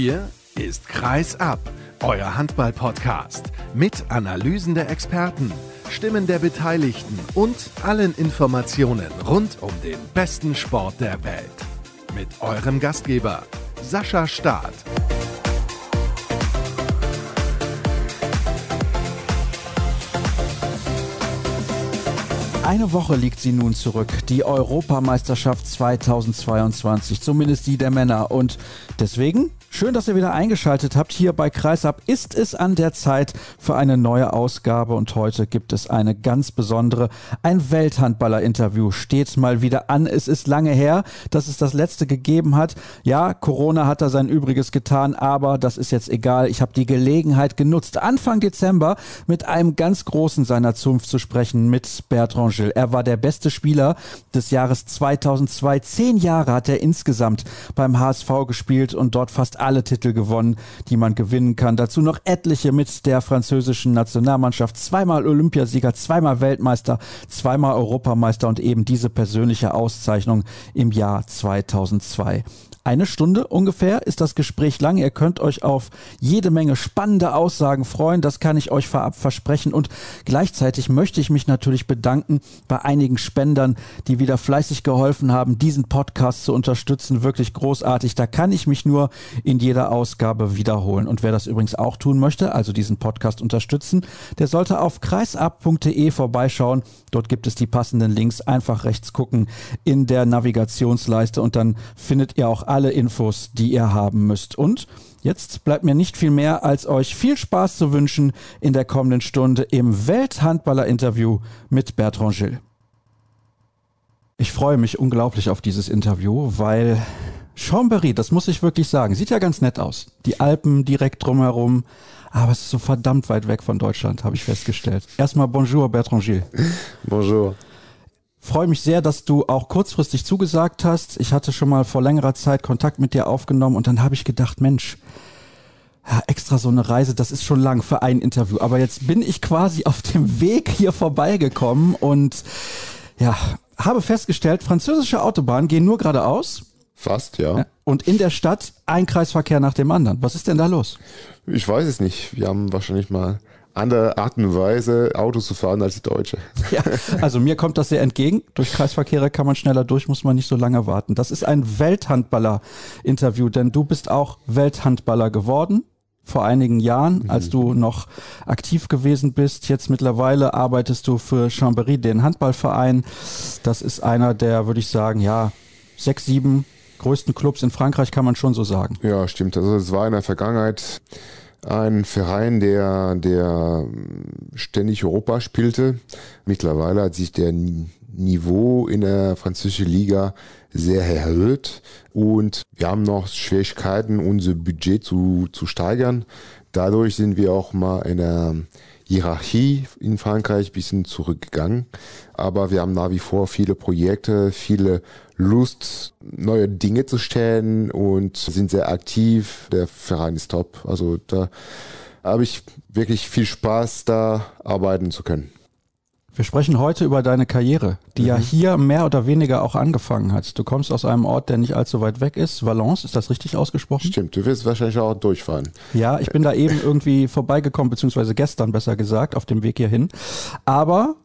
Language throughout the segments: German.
Hier ist Kreis ab, euer Handball-Podcast mit Analysen der Experten, Stimmen der Beteiligten und allen Informationen rund um den besten Sport der Welt. Mit eurem Gastgeber Sascha Staat. Eine Woche liegt sie nun zurück, die Europameisterschaft 2022, zumindest die der Männer. Und deswegen Schön, dass ihr wieder eingeschaltet habt. Hier bei Kreisab ist es an der Zeit für eine neue Ausgabe und heute gibt es eine ganz besondere. Ein Welthandballer-Interview steht mal wieder an. Es ist lange her, dass es das letzte gegeben hat. Ja, Corona hat da sein Übriges getan, aber das ist jetzt egal. Ich habe die Gelegenheit genutzt, Anfang Dezember mit einem ganz Großen seiner Zunft zu sprechen, mit Bertrand Gilles. Er war der beste Spieler des Jahres 2002. Zehn Jahre hat er insgesamt beim HSV gespielt und dort fast alle Titel gewonnen, die man gewinnen kann. Dazu noch etliche mit der französischen Nationalmannschaft. Zweimal Olympiasieger, zweimal Weltmeister, zweimal Europameister und eben diese persönliche Auszeichnung im Jahr 2002. Eine Stunde ungefähr ist das Gespräch lang. Ihr könnt euch auf jede Menge spannende Aussagen freuen. Das kann ich euch vorab versprechen. Und gleichzeitig möchte ich mich natürlich bedanken bei einigen Spendern, die wieder fleißig geholfen haben, diesen Podcast zu unterstützen. Wirklich großartig. Da kann ich mich nur in jeder Ausgabe wiederholen. Und wer das übrigens auch tun möchte, also diesen Podcast unterstützen, der sollte auf kreisab.de vorbeischauen. Dort gibt es die passenden Links. Einfach rechts gucken in der Navigationsleiste und dann findet ihr auch alle alle Infos, die ihr haben müsst. Und jetzt bleibt mir nicht viel mehr, als euch viel Spaß zu wünschen in der kommenden Stunde im Welthandballer-Interview mit Bertrand Gilles. Ich freue mich unglaublich auf dieses Interview, weil Chambéry, das muss ich wirklich sagen, sieht ja ganz nett aus. Die Alpen direkt drumherum, aber es ist so verdammt weit weg von Deutschland, habe ich festgestellt. Erstmal Bonjour, Bertrand Gilles. Bonjour freue mich sehr, dass du auch kurzfristig zugesagt hast. Ich hatte schon mal vor längerer Zeit Kontakt mit dir aufgenommen und dann habe ich gedacht, Mensch, ja, extra so eine Reise, das ist schon lang für ein Interview. Aber jetzt bin ich quasi auf dem Weg hier vorbeigekommen und ja, habe festgestellt, französische Autobahnen gehen nur geradeaus. Fast, ja. Und in der Stadt ein Kreisverkehr nach dem anderen. Was ist denn da los? Ich weiß es nicht. Wir haben wahrscheinlich mal andere Art und Weise Auto zu fahren als die Deutsche. Ja, also mir kommt das sehr entgegen. Durch Kreisverkehre kann man schneller durch, muss man nicht so lange warten. Das ist ein Welthandballer-Interview, denn du bist auch Welthandballer geworden vor einigen Jahren, als mhm. du noch aktiv gewesen bist. Jetzt mittlerweile arbeitest du für Chambéry, den Handballverein. Das ist einer der, würde ich sagen, ja, sechs, sieben größten Clubs in Frankreich, kann man schon so sagen. Ja, stimmt. Also es war in der Vergangenheit ein Verein, der, der ständig Europa spielte. Mittlerweile hat sich der Niveau in der französischen Liga sehr erhöht und wir haben noch Schwierigkeiten, unser Budget zu, zu steigern. Dadurch sind wir auch mal in der Hierarchie in Frankreich ein bisschen zurückgegangen. Aber wir haben nach wie vor viele Projekte, viele Lust, neue Dinge zu stellen und sind sehr aktiv. Der Verein ist top. Also da habe ich wirklich viel Spaß, da arbeiten zu können. Wir sprechen heute über deine Karriere, die mhm. ja hier mehr oder weniger auch angefangen hat. Du kommst aus einem Ort, der nicht allzu weit weg ist. Valence, ist das richtig ausgesprochen? Stimmt, du wirst wahrscheinlich auch durchfahren. Ja, ich bin da eben irgendwie vorbeigekommen, beziehungsweise gestern besser gesagt, auf dem Weg hierhin. Aber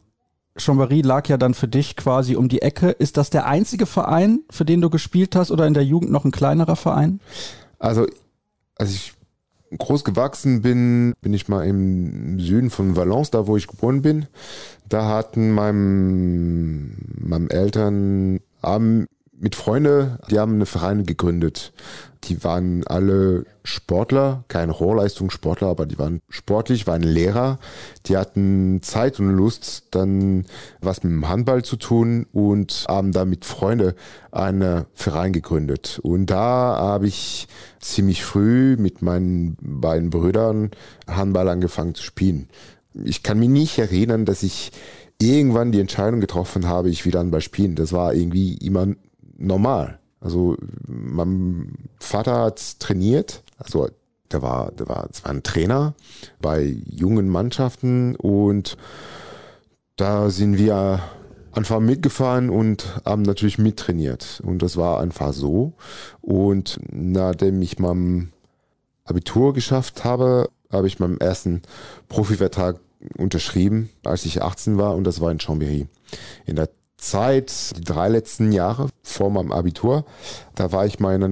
Chambéry lag ja dann für dich quasi um die Ecke. Ist das der einzige Verein, für den du gespielt hast oder in der Jugend noch ein kleinerer Verein? Also, als ich groß gewachsen bin, bin ich mal im Süden von Valence, da wo ich geboren bin. Da hatten meinem, meinem Eltern haben mit Freunde, die haben eine Verein gegründet. Die waren alle Sportler, keine Hochleistungssportler, aber die waren sportlich, waren Lehrer. Die hatten Zeit und Lust, dann was mit dem Handball zu tun und haben da mit Freunden einen Verein gegründet. Und da habe ich ziemlich früh mit meinen beiden Brüdern Handball angefangen zu spielen. Ich kann mich nicht erinnern, dass ich irgendwann die Entscheidung getroffen habe, ich will Handball spielen. Das war irgendwie immer normal. Also mein Vater hat trainiert, also der war, der war, das war ein Trainer bei jungen Mannschaften und da sind wir einfach mitgefahren und haben natürlich mittrainiert. Und das war einfach so. Und nachdem ich meinem Abitur geschafft habe, habe ich meinen ersten Profivertrag unterschrieben, als ich 18 war und das war in Chambéry. In der Zeit, die drei letzten Jahre vor meinem Abitur, da war ich meiner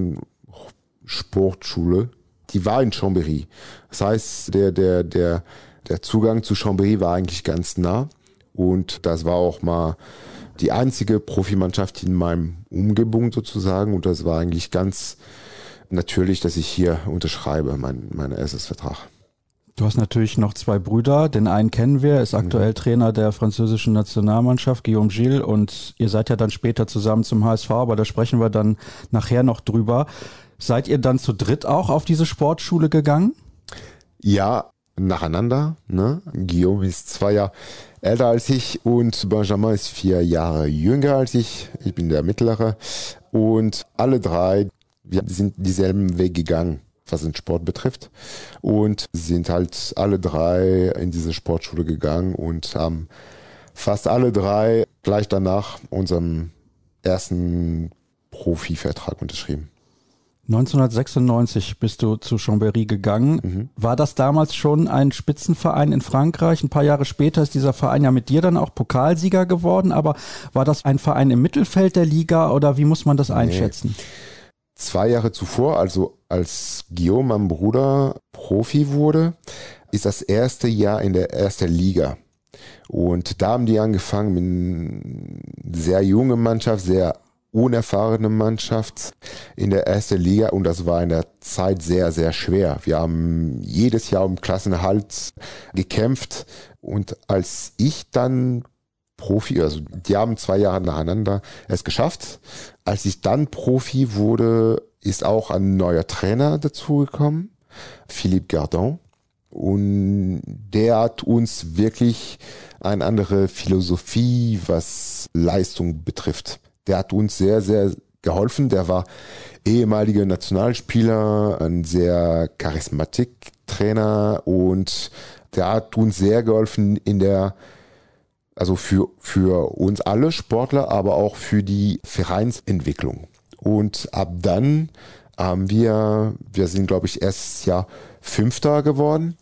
Sportschule, die war in Chambéry. Das heißt, der, der, der, der Zugang zu Chambéry war eigentlich ganz nah und das war auch mal die einzige Profimannschaft in meinem Umgebung sozusagen und das war eigentlich ganz natürlich, dass ich hier unterschreibe, mein, mein erstes Vertrag. Du hast natürlich noch zwei Brüder. Den einen kennen wir, ist aktuell mhm. Trainer der französischen Nationalmannschaft, Guillaume Gilles. Und ihr seid ja dann später zusammen zum HSV, aber da sprechen wir dann nachher noch drüber. Seid ihr dann zu dritt auch auf diese Sportschule gegangen? Ja, nacheinander. Ne? Guillaume ist zwei Jahre älter als ich und Benjamin ist vier Jahre jünger als ich. Ich bin der Mittlere. Und alle drei, wir sind dieselben Weg gegangen was den Sport betrifft. Und sind halt alle drei in diese Sportschule gegangen und haben fast alle drei gleich danach unseren ersten Profivertrag unterschrieben. 1996 bist du zu Chambéry gegangen. Mhm. War das damals schon ein Spitzenverein in Frankreich? Ein paar Jahre später ist dieser Verein ja mit dir dann auch Pokalsieger geworden. Aber war das ein Verein im Mittelfeld der Liga oder wie muss man das einschätzen? Nee zwei Jahre zuvor, also als Guillaume, mein Bruder, Profi wurde, ist das erste Jahr in der ersten Liga. Und da haben die angefangen mit einer sehr jungen Mannschaft, sehr unerfahrene Mannschaft in der ersten Liga und das war in der Zeit sehr, sehr schwer. Wir haben jedes Jahr um Klassenhalt gekämpft und als ich dann Profi, also die haben zwei Jahre nacheinander es geschafft. Als ich dann Profi wurde, ist auch ein neuer Trainer dazugekommen, Philippe Gardon. Und der hat uns wirklich eine andere Philosophie, was Leistung betrifft. Der hat uns sehr, sehr geholfen. Der war ehemaliger Nationalspieler, ein sehr charismatik Trainer und der hat uns sehr geholfen in der also für, für uns alle Sportler, aber auch für die Vereinsentwicklung. Und ab dann haben wir, wir sind glaube ich erst Jahr Fünfter geworden.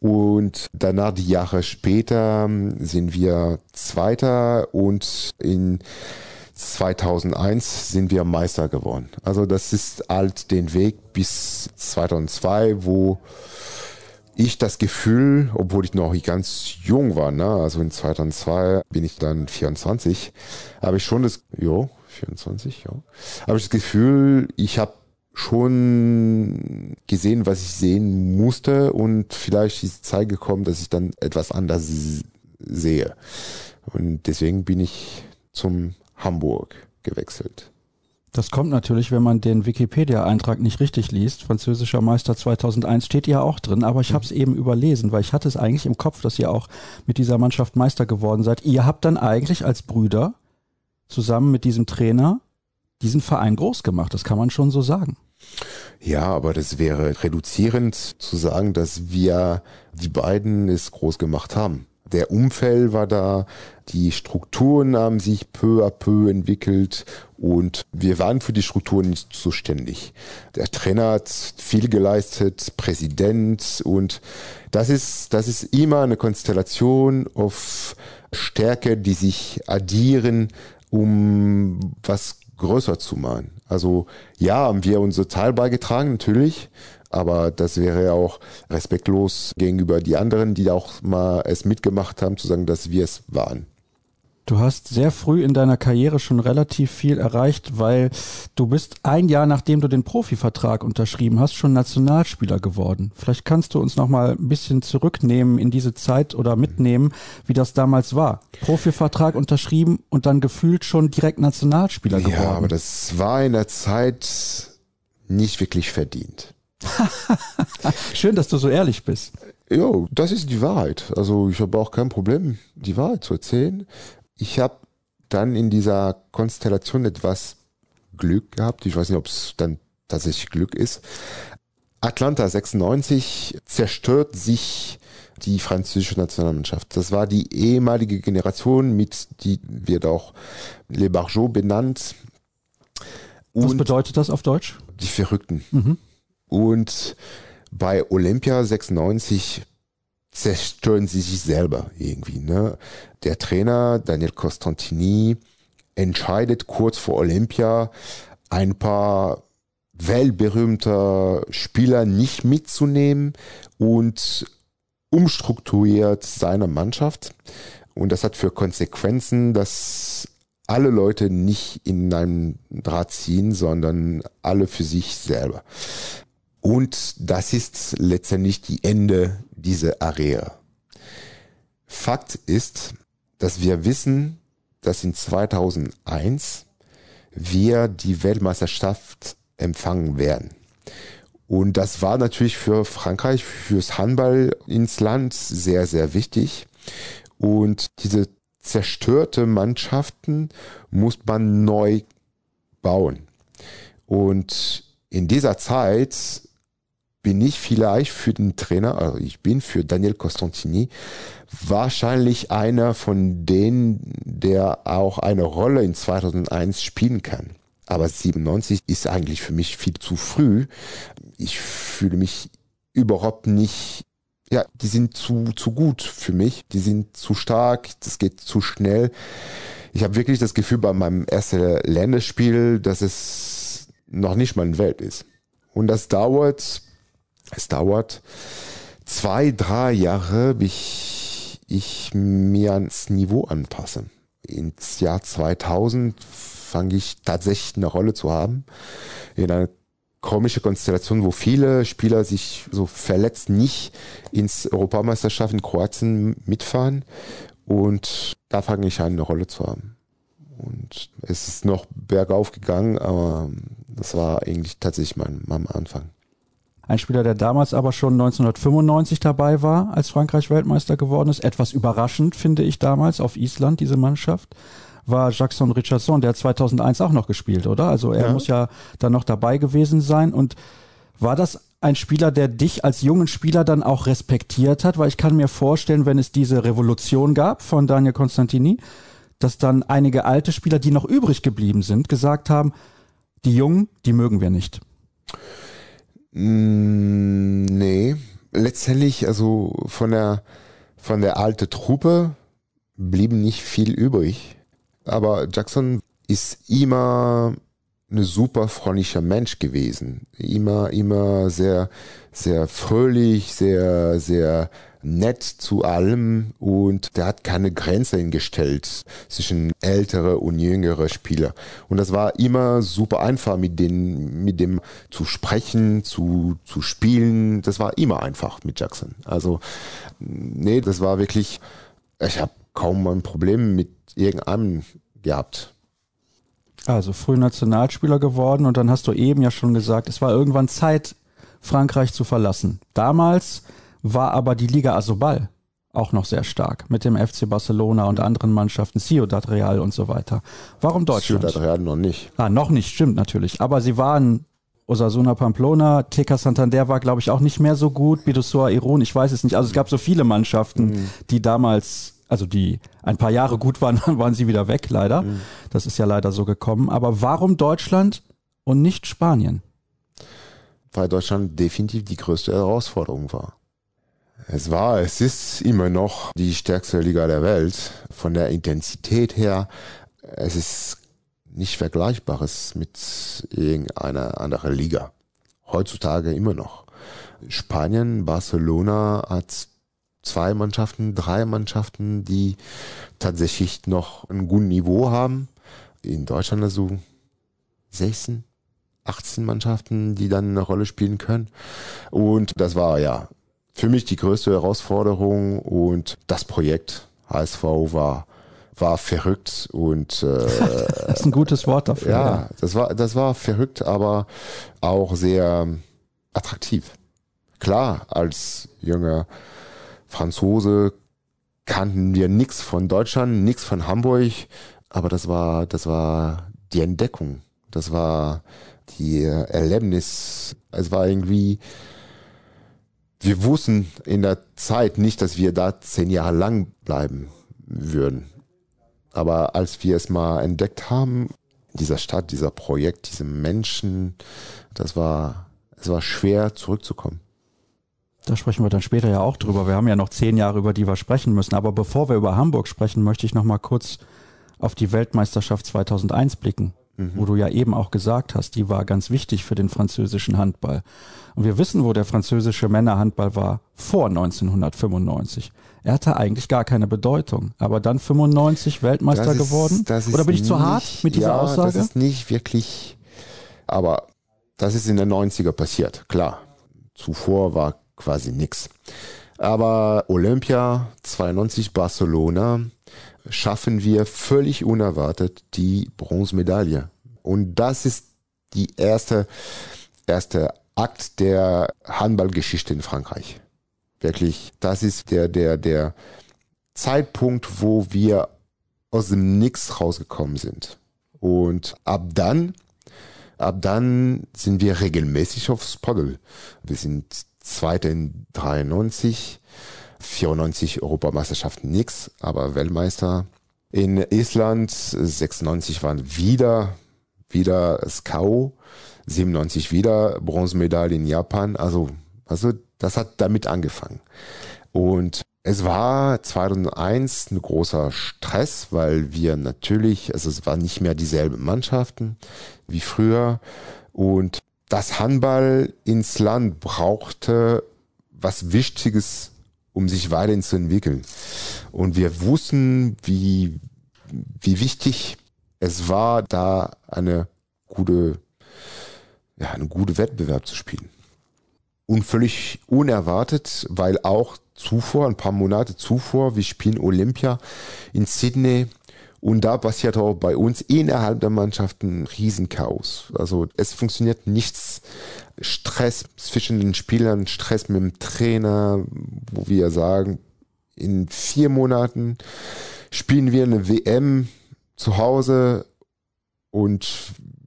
Und danach die Jahre später sind wir Zweiter und in 2001 sind wir Meister geworden. Also das ist halt den Weg bis 2002, wo ich das Gefühl, obwohl ich noch ganz jung war, ne, also in 2002 bin ich dann 24, habe ich schon das, jo, 24, ja, habe ich das Gefühl, ich habe schon gesehen, was ich sehen musste und vielleicht ist die Zeit gekommen, dass ich dann etwas anders sehe. Und deswegen bin ich zum Hamburg gewechselt. Das kommt natürlich, wenn man den Wikipedia-Eintrag nicht richtig liest. Französischer Meister 2001 steht ja auch drin, aber ich habe es mhm. eben überlesen, weil ich hatte es eigentlich im Kopf, dass ihr auch mit dieser Mannschaft Meister geworden seid. Ihr habt dann eigentlich als Brüder zusammen mit diesem Trainer diesen Verein groß gemacht. Das kann man schon so sagen. Ja, aber das wäre reduzierend zu sagen, dass wir die beiden es groß gemacht haben der Umfeld war da, die Strukturen haben sich peu à peu entwickelt und wir waren für die Strukturen nicht zuständig. Der Trainer hat viel geleistet, Präsident und das ist, das ist immer eine Konstellation auf Stärke, die sich addieren, um was größer zu machen. Also ja, haben wir unser Teil beigetragen, natürlich, aber das wäre ja auch respektlos gegenüber die anderen, die auch mal es mitgemacht haben, zu sagen, dass wir es waren. Du hast sehr früh in deiner Karriere schon relativ viel erreicht, weil du bist ein Jahr nachdem du den Profivertrag unterschrieben hast, schon Nationalspieler geworden. Vielleicht kannst du uns noch mal ein bisschen zurücknehmen in diese Zeit oder mitnehmen, wie das damals war. Profivertrag unterschrieben und dann gefühlt schon direkt Nationalspieler geworden. Ja, aber das war in der Zeit nicht wirklich verdient. Schön, dass du so ehrlich bist. Ja, das ist die Wahrheit. Also ich habe auch kein Problem, die Wahrheit zu erzählen. Ich habe dann in dieser Konstellation etwas Glück gehabt. Ich weiß nicht, ob es dann tatsächlich Glück ist. Atlanta 96 zerstört sich die französische Nationalmannschaft. Das war die ehemalige Generation, mit die wird auch Les Barjots benannt. Und Was bedeutet das auf Deutsch? Die Verrückten. Mhm. Und bei Olympia 96 zerstören sie sich selber irgendwie. Ne? Der Trainer Daniel Costantini entscheidet kurz vor Olympia ein paar weltberühmter Spieler nicht mitzunehmen und umstrukturiert seine Mannschaft. Und das hat für Konsequenzen, dass alle Leute nicht in einem Draht ziehen, sondern alle für sich selber. Und das ist letztendlich die Ende dieser Area. Fakt ist, dass wir wissen, dass in 2001 wir die Weltmeisterschaft empfangen werden. Und das war natürlich für Frankreich, fürs Handball ins Land sehr, sehr wichtig. Und diese zerstörte Mannschaften muss man neu bauen. Und in dieser Zeit bin ich vielleicht für den Trainer, also ich bin für Daniel Costantini wahrscheinlich einer von denen, der auch eine Rolle in 2001 spielen kann. Aber 97 ist eigentlich für mich viel zu früh. Ich fühle mich überhaupt nicht, ja, die sind zu, zu gut für mich. Die sind zu stark, das geht zu schnell. Ich habe wirklich das Gefühl bei meinem ersten Länderspiel, dass es noch nicht mal eine Welt ist. Und das dauert, es dauert zwei, drei Jahre, bis ich, mir ans Niveau anpasse. Ins Jahr 2000 fange ich tatsächlich eine Rolle zu haben. In einer komische Konstellation, wo viele Spieler sich so verletzt nicht ins Europameisterschaft in Kroatien mitfahren. Und da fange ich an, eine Rolle zu haben. Und es ist noch bergauf gegangen, aber das war eigentlich tatsächlich mein, mein Anfang. Ein Spieler, der damals aber schon 1995 dabei war, als Frankreich Weltmeister geworden ist. Etwas überraschend, finde ich damals, auf Island, diese Mannschaft war Jackson Richardson, der hat 2001 auch noch gespielt, oder? Also er ja. muss ja dann noch dabei gewesen sein. Und war das ein Spieler, der dich als jungen Spieler dann auch respektiert hat? Weil ich kann mir vorstellen, wenn es diese Revolution gab von Daniel Constantini, dass dann einige alte Spieler, die noch übrig geblieben sind, gesagt haben, die Jungen, die mögen wir nicht. Mm, nee, letztendlich, also von der, von der alten Truppe blieben nicht viel übrig. Aber Jackson ist immer eine super freundlicher Mensch gewesen. Immer, immer sehr, sehr fröhlich, sehr, sehr nett zu allem und der hat keine Grenze hingestellt zwischen ältere und jüngere Spieler. Und das war immer super einfach mit den, mit dem zu sprechen, zu, zu spielen. Das war immer einfach mit Jackson. Also, nee, das war wirklich, ich habe kaum ein Problem mit irgendeinem gehabt. Also früh Nationalspieler geworden und dann hast du eben ja schon gesagt, es war irgendwann Zeit, Frankreich zu verlassen. Damals war aber die Liga Asobal auch noch sehr stark mit dem FC Barcelona und anderen Mannschaften, Ciudad Real und so weiter. Warum Deutschland? Ciudad Real noch nicht. Ah, noch nicht, stimmt natürlich. Aber sie waren Osasuna Pamplona, TK Santander war, glaube ich, auch nicht mehr so gut, Bidossoa Iron, ich weiß es nicht. Also es gab so viele Mannschaften, mhm. die damals also die ein paar Jahre gut waren, dann waren sie wieder weg, leider. Mhm. Das ist ja leider so gekommen. Aber warum Deutschland und nicht Spanien? Weil Deutschland definitiv die größte Herausforderung war. Es war, es ist immer noch die stärkste Liga der Welt. Von der Intensität her, es ist nicht vergleichbares mit irgendeiner anderen Liga. Heutzutage immer noch. Spanien, Barcelona hat zwei Mannschaften, drei Mannschaften, die tatsächlich noch ein gutes Niveau haben. In Deutschland also 16, 18 Mannschaften, die dann eine Rolle spielen können. Und das war ja für mich die größte Herausforderung und das Projekt HSV war war verrückt und äh, das ist ein gutes Wort dafür. Ja, ja, das war das war verrückt, aber auch sehr attraktiv. Klar, als junger Franzose kannten wir nichts von Deutschland, nichts von Hamburg, aber das war, das war die Entdeckung. Das war die Erlebnis. Es war irgendwie, wir wussten in der Zeit nicht, dass wir da zehn Jahre lang bleiben würden. Aber als wir es mal entdeckt haben, dieser Stadt, dieser Projekt, diese Menschen, das war, es war schwer zurückzukommen. Da sprechen wir dann später ja auch drüber. Wir haben ja noch zehn Jahre, über die wir sprechen müssen. Aber bevor wir über Hamburg sprechen, möchte ich noch mal kurz auf die Weltmeisterschaft 2001 blicken, mhm. wo du ja eben auch gesagt hast, die war ganz wichtig für den französischen Handball. Und wir wissen, wo der französische Männerhandball war vor 1995. Er hatte eigentlich gar keine Bedeutung. Aber dann 95 Weltmeister ist, geworden? Oder bin ich nicht, zu hart mit dieser ja, Aussage? Das ist nicht wirklich, aber das ist in den 90er passiert, klar. Zuvor war quasi nichts. Aber Olympia 92 Barcelona schaffen wir völlig unerwartet die Bronzemedaille. Und das ist die erste, erste Akt der Handballgeschichte in Frankreich. Wirklich, das ist der, der, der Zeitpunkt, wo wir aus dem Nix rausgekommen sind. Und ab dann, ab dann sind wir regelmäßig aufs Paddel. Wir sind Zweiter in 93, 94 Europameisterschaften nix, aber Weltmeister. In Island 96 waren wieder, wieder Skau, 97 wieder Bronzemedaille in Japan. Also, also das hat damit angefangen. Und es war 2001 ein großer Stress, weil wir natürlich, also es waren nicht mehr dieselben Mannschaften wie früher und das Handball ins Land brauchte was Wichtiges, um sich weiterhin zu entwickeln. Und wir wussten, wie, wie wichtig es war, da eine gute, ja, einen guten Wettbewerb zu spielen und völlig unerwartet, weil auch zuvor, ein paar Monate zuvor, wir spielen Olympia in Sydney und da passiert auch bei uns innerhalb der Mannschaft ein Riesenchaos. Also es funktioniert nichts. Stress zwischen den Spielern, Stress mit dem Trainer, wo wir sagen, in vier Monaten spielen wir eine WM zu Hause und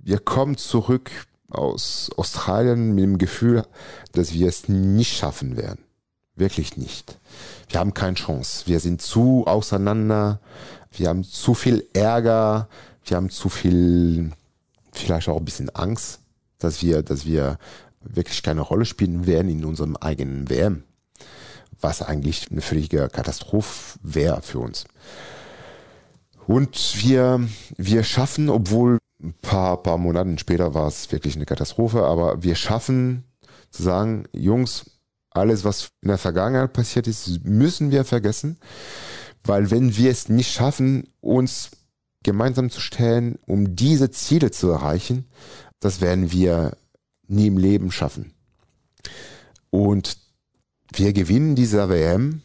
wir kommen zurück aus Australien mit dem Gefühl, dass wir es nicht schaffen werden. Wirklich nicht. Wir haben keine Chance. Wir sind zu auseinander. Wir haben zu viel Ärger. Wir haben zu viel, vielleicht auch ein bisschen Angst, dass wir, dass wir wirklich keine Rolle spielen werden in unserem eigenen WM. Was eigentlich eine völlige Katastrophe wäre für uns. Und wir, wir schaffen, obwohl ein paar, paar Monaten später war es wirklich eine Katastrophe, aber wir schaffen zu sagen, Jungs, alles, was in der Vergangenheit passiert ist, müssen wir vergessen, weil wenn wir es nicht schaffen, uns gemeinsam zu stellen, um diese Ziele zu erreichen, das werden wir nie im Leben schaffen. Und wir gewinnen dieser WM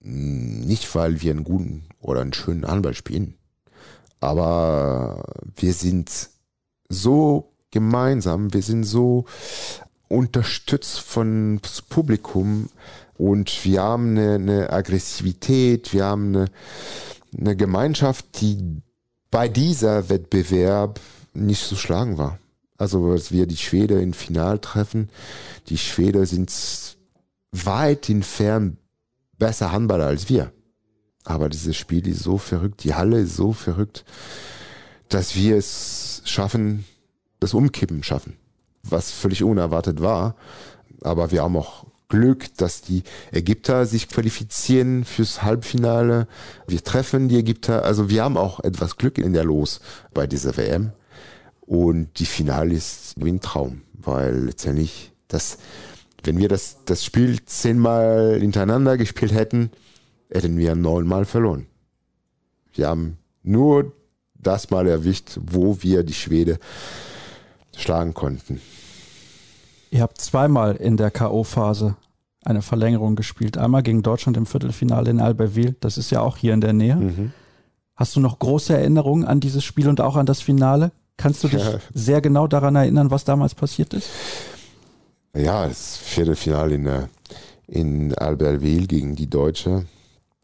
nicht, weil wir einen guten oder einen schönen Handball spielen, aber wir sind so gemeinsam, wir sind so unterstützt von Publikum und wir haben eine, eine Aggressivität, wir haben eine, eine Gemeinschaft, die bei dieser Wettbewerb nicht zu schlagen war. Also, als wir die Schwede im Final treffen, die Schwede sind weit entfernt besser Handballer als wir. Aber dieses Spiel ist so verrückt, die Halle ist so verrückt, dass wir es schaffen, das Umkippen schaffen was völlig unerwartet war. Aber wir haben auch Glück, dass die Ägypter sich qualifizieren fürs Halbfinale. Wir treffen die Ägypter. Also wir haben auch etwas Glück in der Los bei dieser WM. Und die Finale ist wie ein Traum, weil letztendlich das, wenn wir das, das Spiel zehnmal hintereinander gespielt hätten, hätten wir neunmal verloren. Wir haben nur das mal erwischt, wo wir die Schwede schlagen konnten. Ihr habt zweimal in der K.O.-Phase eine Verlängerung gespielt. Einmal gegen Deutschland im Viertelfinale in Albertville. Das ist ja auch hier in der Nähe. Mhm. Hast du noch große Erinnerungen an dieses Spiel und auch an das Finale? Kannst du dich ja. sehr genau daran erinnern, was damals passiert ist? Ja, das Viertelfinale in, in Albertville gegen die Deutsche.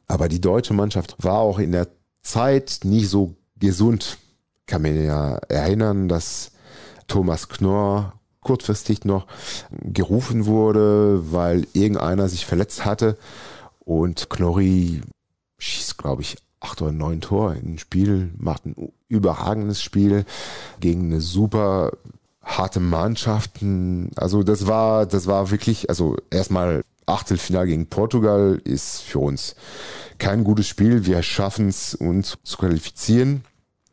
Aber die deutsche Mannschaft war auch in der Zeit nicht so gesund. Ich kann mich ja erinnern, dass Thomas Knorr kurzfristig noch gerufen wurde, weil irgendeiner sich verletzt hatte. Und Knorri schießt, glaube ich, acht oder neun Tor im Spiel, macht ein überragendes Spiel gegen eine super harte Mannschaften. Also das war, das war wirklich, also erstmal Achtelfinale gegen Portugal ist für uns kein gutes Spiel. Wir schaffen es, uns zu qualifizieren.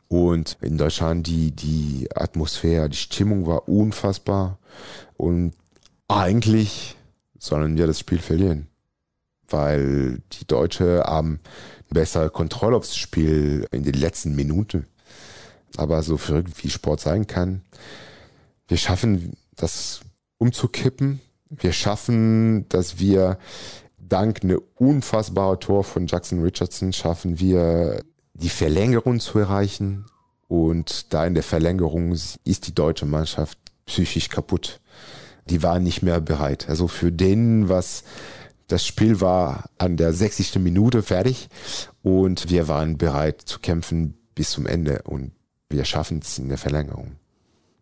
Und in Deutschland die, die Atmosphäre, die Stimmung war unfassbar. Und eigentlich sollen wir das Spiel verlieren. Weil die Deutsche haben besser Kontrolle aufs Spiel in den letzten Minuten. Aber so verrückt wie Sport sein kann, wir schaffen das umzukippen. Wir schaffen, dass wir dank eine unfassbare Tor von Jackson Richardson schaffen wir die Verlängerung zu erreichen. Und da in der Verlängerung ist die deutsche Mannschaft psychisch kaputt. Die waren nicht mehr bereit. Also für den, was das Spiel war an der 60. Minute fertig und wir waren bereit zu kämpfen bis zum Ende und wir schaffen es in der Verlängerung.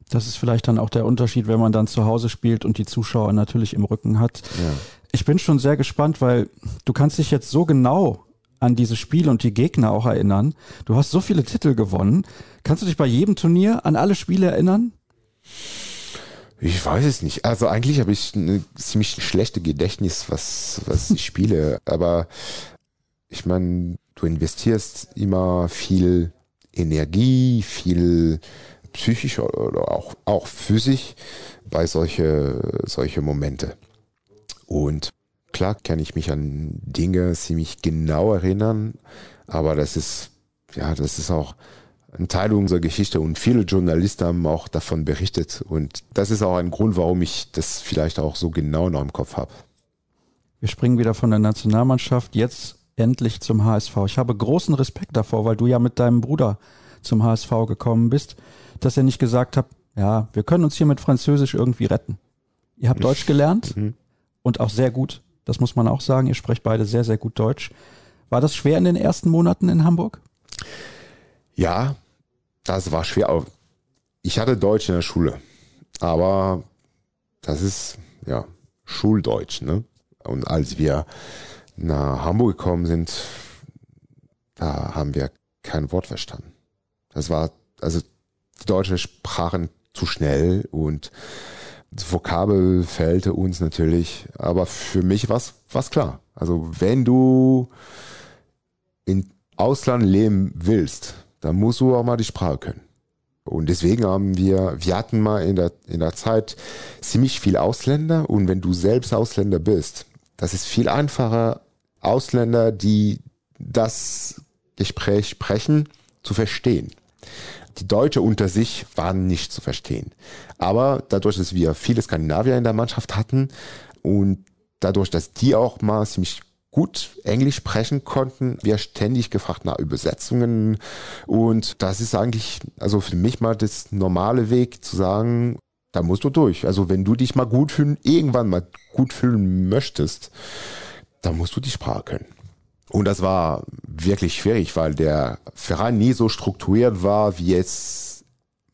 Das ist vielleicht dann auch der Unterschied, wenn man dann zu Hause spielt und die Zuschauer natürlich im Rücken hat. Ja. Ich bin schon sehr gespannt, weil du kannst dich jetzt so genau an dieses Spiel und die Gegner auch erinnern. Du hast so viele Titel gewonnen. Kannst du dich bei jedem Turnier an alle Spiele erinnern? Ich weiß es nicht. Also eigentlich habe ich eine ziemlich schlechte Gedächtnis, was, was ich spiele. Aber ich meine, du investierst immer viel Energie, viel psychisch oder auch, auch physisch bei solche, solche Momente. Und klar kann ich mich an Dinge ziemlich genau erinnern, aber das ist, ja, das ist auch ein Teil unserer Geschichte und viele Journalisten haben auch davon berichtet und das ist auch ein Grund, warum ich das vielleicht auch so genau noch im Kopf habe. Wir springen wieder von der Nationalmannschaft jetzt endlich zum HSV. Ich habe großen Respekt davor, weil du ja mit deinem Bruder zum HSV gekommen bist, dass er nicht gesagt hat, ja, wir können uns hier mit Französisch irgendwie retten. Ihr habt Deutsch gelernt mhm. und auch sehr gut. Das muss man auch sagen. Ihr sprecht beide sehr, sehr gut Deutsch. War das schwer in den ersten Monaten in Hamburg? Ja, das war schwer. Ich hatte Deutsch in der Schule, aber das ist ja Schuldeutsch. Ne? Und als wir nach Hamburg gekommen sind, da haben wir kein Wort verstanden. Das war, also die deutsche Sprachen zu schnell und Vokabel fehlte uns natürlich, aber für mich war es klar. Also wenn du in Ausland leben willst, dann musst du auch mal die Sprache können. Und deswegen haben wir, wir hatten mal in der, in der Zeit ziemlich viel Ausländer und wenn du selbst Ausländer bist, das ist viel einfacher, Ausländer, die das Gespräch sprechen, zu verstehen die Deutsche unter sich waren nicht zu verstehen. Aber dadurch, dass wir viele Skandinavier in der Mannschaft hatten und dadurch, dass die auch mal ziemlich gut Englisch sprechen konnten, wir ständig gefragt nach Übersetzungen und das ist eigentlich, also für mich mal das normale Weg zu sagen, da musst du durch. Also wenn du dich mal gut fühlen, irgendwann mal gut fühlen möchtest, dann musst du die Sprache können. Und das war wirklich schwierig, weil der Verein nie so strukturiert war, wie es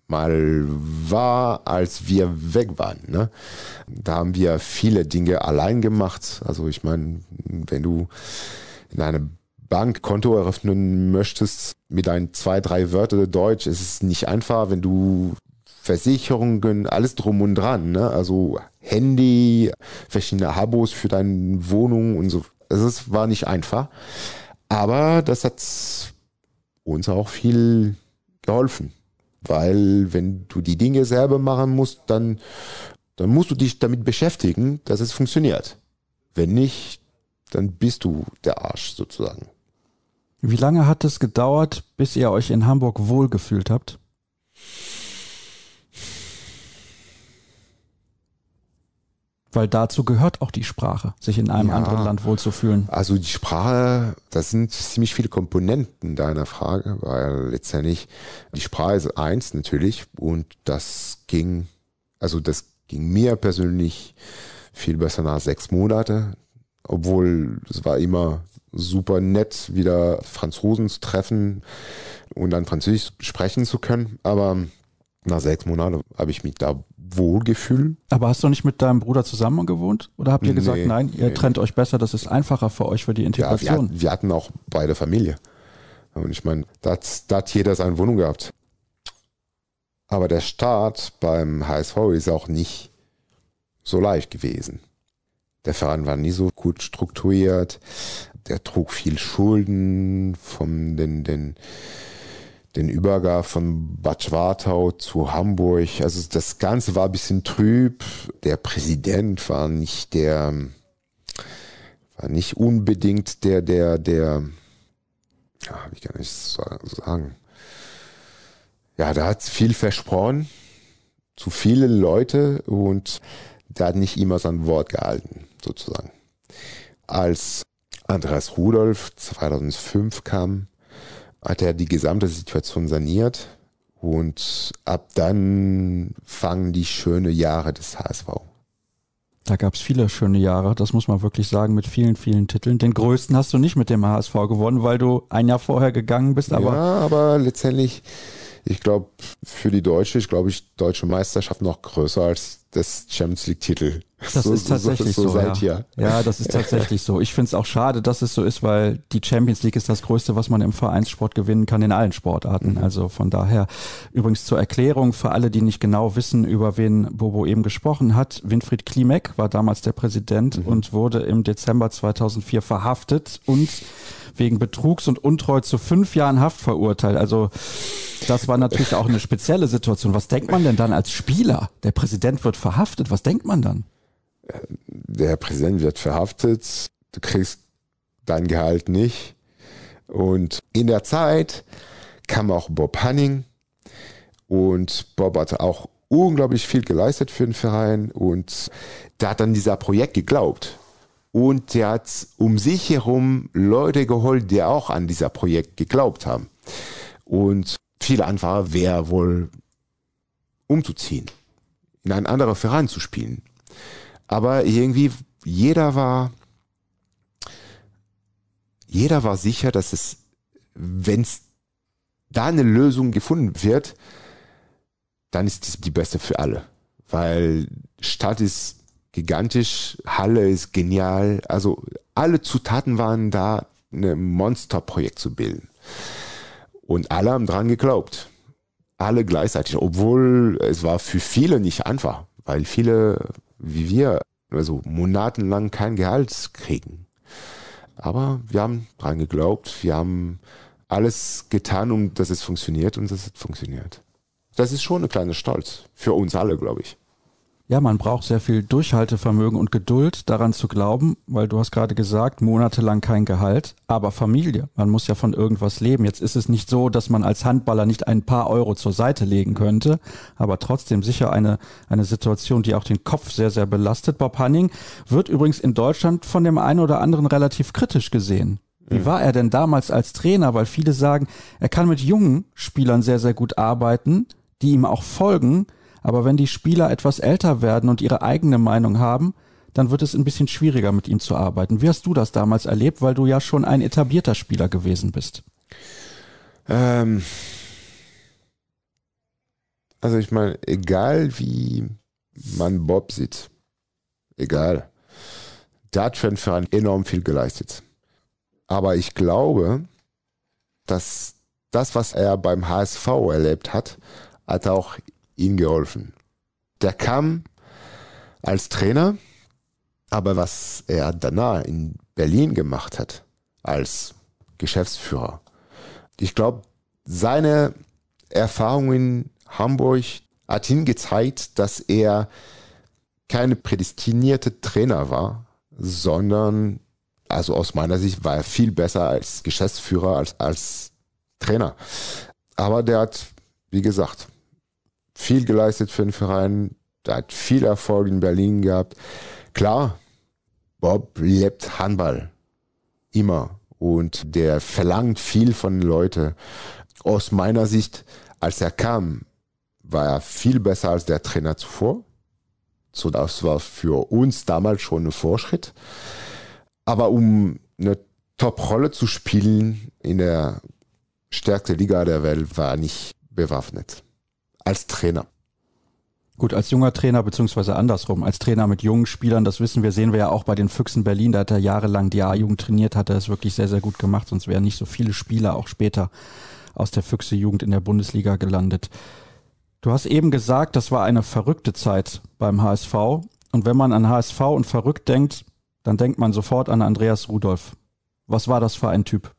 mal war, als wir weg waren. Ne? Da haben wir viele Dinge allein gemacht. Also ich meine, wenn du in einem Bankkonto eröffnen möchtest mit ein zwei, drei Wörter Deutsch, ist es nicht einfach, wenn du Versicherungen, alles drum und dran, ne? Also Handy, verschiedene Abos für deine Wohnung und so also es war nicht einfach. Aber das hat uns auch viel geholfen. Weil wenn du die Dinge selber machen musst, dann, dann musst du dich damit beschäftigen, dass es funktioniert. Wenn nicht, dann bist du der Arsch sozusagen. Wie lange hat es gedauert, bis ihr euch in Hamburg wohlgefühlt habt? Weil dazu gehört auch die Sprache, sich in einem ja, anderen Land wohlzufühlen. Also die Sprache, das sind ziemlich viele Komponenten deiner Frage, weil letztendlich die Sprache ist eins natürlich und das ging, also das ging mir persönlich viel besser nach sechs Monate, obwohl es war immer super nett, wieder Franzosen zu treffen und dann Französisch sprechen zu können, aber nach sechs Monaten habe ich mich da wohlgefühlt. Aber hast du nicht mit deinem Bruder zusammen gewohnt? Oder habt ihr gesagt, nee, nein, ihr nee, trennt nee. euch besser, das ist einfacher für euch für die Integration? Ja, wir, wir hatten auch beide Familie. Und ich meine, da hat, da hat jeder seine Wohnung gehabt. Aber der Start beim HSV ist auch nicht so leicht gewesen. Der Verein war nie so gut strukturiert. Der trug viel Schulden von den, den, den Übergang von Bad Schwartau zu Hamburg. Also das Ganze war ein bisschen trüb. Der Präsident war nicht der, war nicht unbedingt der, der, der, ja, wie kann ich sagen? Ja, da hat viel versprochen zu viele Leute und der hat nicht immer sein Wort gehalten, sozusagen. Als Andreas Rudolph 2005 kam, hat er die gesamte Situation saniert und ab dann fangen die schönen Jahre des HSV. Da gab es viele schöne Jahre, das muss man wirklich sagen, mit vielen, vielen Titeln. Den größten hast du nicht mit dem HSV gewonnen, weil du ein Jahr vorher gegangen bist. Aber ja, aber letztendlich, ich glaube, für die Deutsche, ich glaube, ich deutsche Meisterschaft noch größer als das Champions League Titel. Das so, ist tatsächlich so. so, so ja. Hier. ja, das ist tatsächlich so. Ich finde es auch schade, dass es so ist, weil die Champions League ist das Größte, was man im Vereinssport gewinnen kann in allen Sportarten. Mhm. Also von daher, übrigens zur Erklärung für alle, die nicht genau wissen, über wen Bobo eben gesprochen hat. Winfried Klimek war damals der Präsident mhm. und wurde im Dezember 2004 verhaftet und wegen Betrugs und Untreu zu fünf Jahren Haft verurteilt. Also das war natürlich auch eine spezielle Situation. Was denkt man denn dann als Spieler? Der Präsident wird verhaftet. Was denkt man dann? Der Präsident wird verhaftet. Du kriegst dein Gehalt nicht. Und in der Zeit kam auch Bob Hanning. Und Bob hat auch unglaublich viel geleistet für den Verein. Und der hat an dieser Projekt geglaubt. Und der hat um sich herum Leute geholt, die auch an dieser Projekt geglaubt haben. Und viele Anfragen wäre wohl umzuziehen, in einen anderen Verein zu spielen. Aber irgendwie jeder war, jeder war sicher, dass es, wenn es da eine Lösung gefunden wird, dann ist es die beste für alle. Weil Stadt ist gigantisch, Halle ist genial. Also alle Zutaten waren da, ein Monsterprojekt zu bilden. Und alle haben dran geglaubt. Alle gleichzeitig, obwohl es war für viele nicht einfach, weil viele, wie wir, also monatelang kein Gehalt kriegen. Aber wir haben dran geglaubt, wir haben alles getan, um dass es funktioniert und dass es funktioniert. Das ist schon ein kleiner Stolz für uns alle, glaube ich. Ja, man braucht sehr viel Durchhaltevermögen und Geduld, daran zu glauben, weil du hast gerade gesagt, monatelang kein Gehalt, aber Familie. Man muss ja von irgendwas leben. Jetzt ist es nicht so, dass man als Handballer nicht ein paar Euro zur Seite legen könnte, aber trotzdem sicher eine, eine Situation, die auch den Kopf sehr, sehr belastet. Bob Hanning wird übrigens in Deutschland von dem einen oder anderen relativ kritisch gesehen. Wie war er denn damals als Trainer? Weil viele sagen, er kann mit jungen Spielern sehr, sehr gut arbeiten, die ihm auch folgen aber wenn die Spieler etwas älter werden und ihre eigene Meinung haben, dann wird es ein bisschen schwieriger mit ihm zu arbeiten. Wie hast du das damals erlebt, weil du ja schon ein etablierter Spieler gewesen bist? Ähm also ich meine, egal wie man Bob sieht, egal, der hat für Verein enorm viel geleistet. Aber ich glaube, dass das, was er beim HSV erlebt hat, hat auch ihm geholfen. Der kam als Trainer, aber was er danach in Berlin gemacht hat, als Geschäftsführer, ich glaube, seine Erfahrung in Hamburg hat ihm gezeigt, dass er keine prädestinierte Trainer war, sondern, also aus meiner Sicht, war er viel besser als Geschäftsführer, als, als Trainer. Aber der hat, wie gesagt, viel geleistet für den Verein, hat viel Erfolg in Berlin gehabt. Klar, Bob lebt Handball. Immer. Und der verlangt viel von den Leuten. Aus meiner Sicht, als er kam, war er viel besser als der Trainer zuvor. So, das war für uns damals schon ein Vorschritt. Aber um eine Top-Rolle zu spielen in der stärksten Liga der Welt, war er nicht bewaffnet als Trainer. Gut, als junger Trainer, beziehungsweise andersrum, als Trainer mit jungen Spielern, das wissen wir, sehen wir ja auch bei den Füchsen Berlin, da hat er jahrelang die A-Jugend trainiert, hat er es wirklich sehr, sehr gut gemacht, sonst wären nicht so viele Spieler auch später aus der Füchse-Jugend in der Bundesliga gelandet. Du hast eben gesagt, das war eine verrückte Zeit beim HSV. Und wenn man an HSV und verrückt denkt, dann denkt man sofort an Andreas Rudolph. Was war das für ein Typ?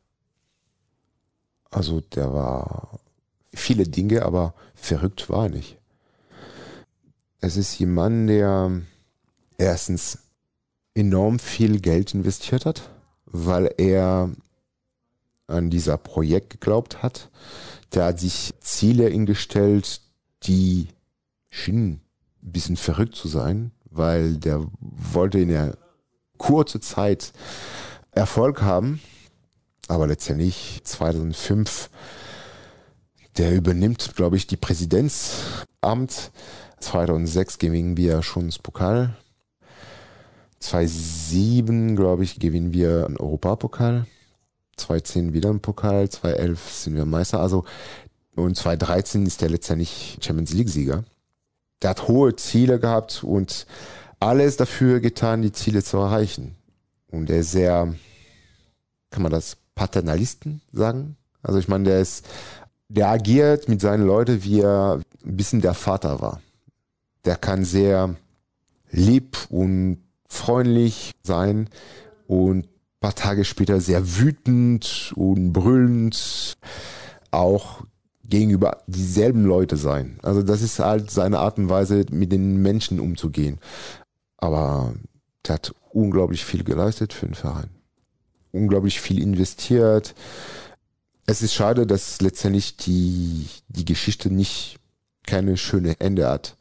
Also der war viele Dinge, aber verrückt war nicht. Es ist jemand, der erstens enorm viel Geld investiert hat, weil er an dieser Projekt geglaubt hat. Der hat sich Ziele hingestellt, die schienen ein bisschen verrückt zu sein, weil der wollte in der kurze Zeit Erfolg haben. Aber letztendlich 2005, der übernimmt, glaube ich, die Präsidentsamt. 2006 gewinnen wir schon das Pokal. 2007, glaube ich, gewinnen wir einen Europapokal. 2010 wieder einen Pokal. 2011 sind wir Meister. Also, und 2013 ist der letztendlich Champions League-Sieger. Der hat hohe Ziele gehabt und alles dafür getan, die Ziele zu erreichen. Und der ist sehr, kann man das Paternalisten sagen? Also ich meine, der ist, der agiert mit seinen Leuten, wie er ein bisschen der Vater war. Der kann sehr lieb und freundlich sein und ein paar Tage später sehr wütend und brüllend auch gegenüber dieselben Leute sein. Also das ist halt seine Art und Weise, mit den Menschen umzugehen. Aber der hat unglaublich viel geleistet für den Verein. Unglaublich viel investiert. Es ist schade, dass letztendlich die, die Geschichte nicht keine schöne Ende hat,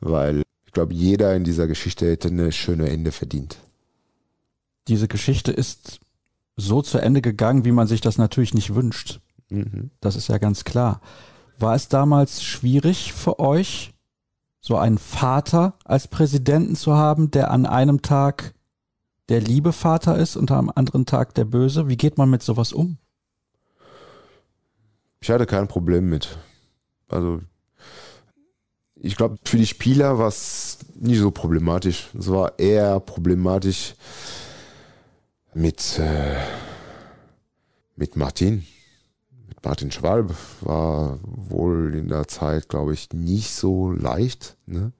weil ich glaube, jeder in dieser Geschichte hätte eine schöne Ende verdient. Diese Geschichte ist so zu Ende gegangen, wie man sich das natürlich nicht wünscht. Mhm. Das ist ja ganz klar. War es damals schwierig für euch, so einen Vater als Präsidenten zu haben, der an einem Tag der liebe Vater ist und am anderen Tag der böse? Wie geht man mit sowas um? Ich hatte kein Problem mit. Also ich glaube, für die Spieler war es nicht so problematisch. Es war eher problematisch mit, äh, mit Martin. Mit Martin Schwalb war wohl in der Zeit, glaube ich, nicht so leicht. Ne?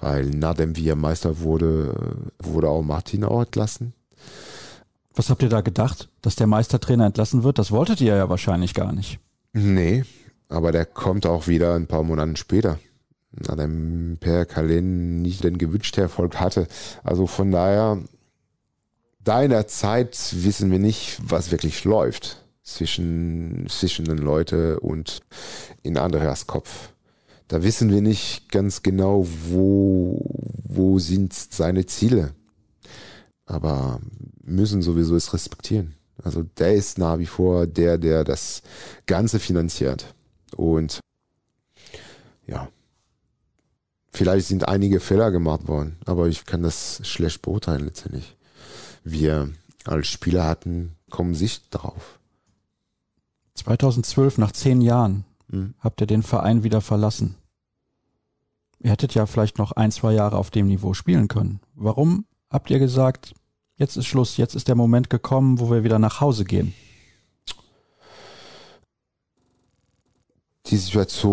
Weil nachdem wir Meister wurde, wurde auch Martin auch entlassen. Was habt ihr da gedacht, dass der Meistertrainer entlassen wird? Das wolltet ihr ja wahrscheinlich gar nicht. Nee, aber der kommt auch wieder ein paar Monate später. Nachdem Per Kalin nicht den gewünschten Erfolg hatte. Also von daher, da in der Zeit wissen wir nicht, was wirklich läuft zwischen, zwischen den Leuten und in Andreas Kopf da wissen wir nicht ganz genau, wo, wo sind seine Ziele. Aber müssen sowieso es respektieren. Also der ist nach wie vor der, der das Ganze finanziert. Und ja, vielleicht sind einige Fehler gemacht worden, aber ich kann das schlecht beurteilen letztendlich. Wir als Spieler hatten kommen Sicht darauf. 2012, nach zehn Jahren, hm. habt ihr den Verein wieder verlassen. Ihr hättet ja vielleicht noch ein, zwei Jahre auf dem Niveau spielen können. Warum habt ihr gesagt, jetzt ist Schluss, jetzt ist der Moment gekommen, wo wir wieder nach Hause gehen? Die Situation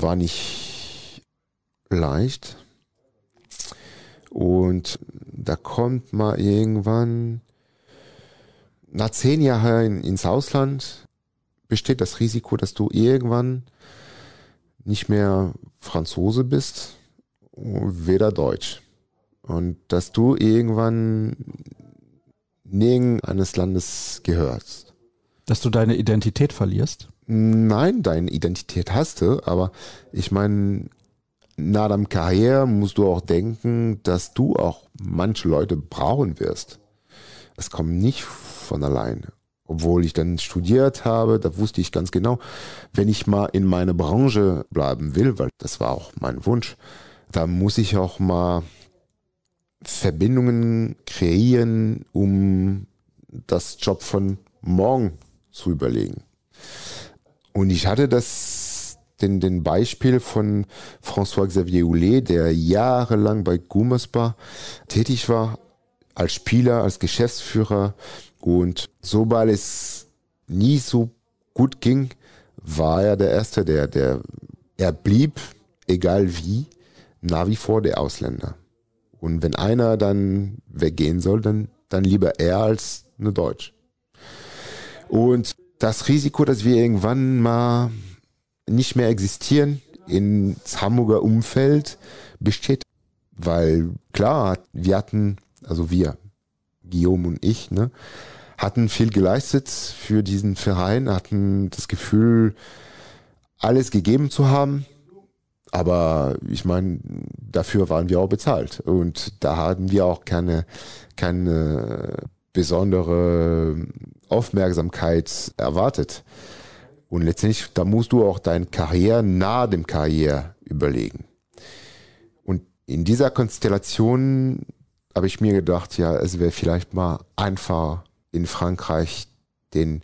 war nicht leicht. Und da kommt mal irgendwann, nach zehn Jahren ins Ausland, besteht das Risiko, dass du irgendwann nicht mehr Franzose bist, weder Deutsch. Und dass du irgendwann nirgend eines Landes gehörst. Dass du deine Identität verlierst? Nein, deine Identität hast du, aber ich meine, nach deinem Karriere musst du auch denken, dass du auch manche Leute brauchen wirst. Das kommt nicht von alleine obwohl ich dann studiert habe, da wusste ich ganz genau, wenn ich mal in meiner Branche bleiben will, weil das war auch mein Wunsch, da muss ich auch mal Verbindungen kreieren, um das Job von morgen zu überlegen. Und ich hatte das, den, den Beispiel von François Xavier Houlet, der jahrelang bei Gummersbach tätig war, als Spieler, als Geschäftsführer, und sobald es nie so gut ging, war er der Erste, der, der, er blieb, egal wie, nach wie vor der Ausländer. Und wenn einer dann weggehen soll, dann, dann lieber er als eine Deutsch. Und das Risiko, dass wir irgendwann mal nicht mehr existieren ins Hamburger Umfeld, besteht. Weil klar, wir hatten, also wir, Guillaume und ich, ne, hatten viel geleistet für diesen Verein, hatten das Gefühl, alles gegeben zu haben. Aber ich meine, dafür waren wir auch bezahlt. Und da hatten wir auch keine, keine besondere Aufmerksamkeit erwartet. Und letztendlich, da musst du auch deine Karriere nahe dem Karriere überlegen. Und in dieser Konstellation habe ich mir gedacht, ja, es wäre vielleicht mal einfach in Frankreich den,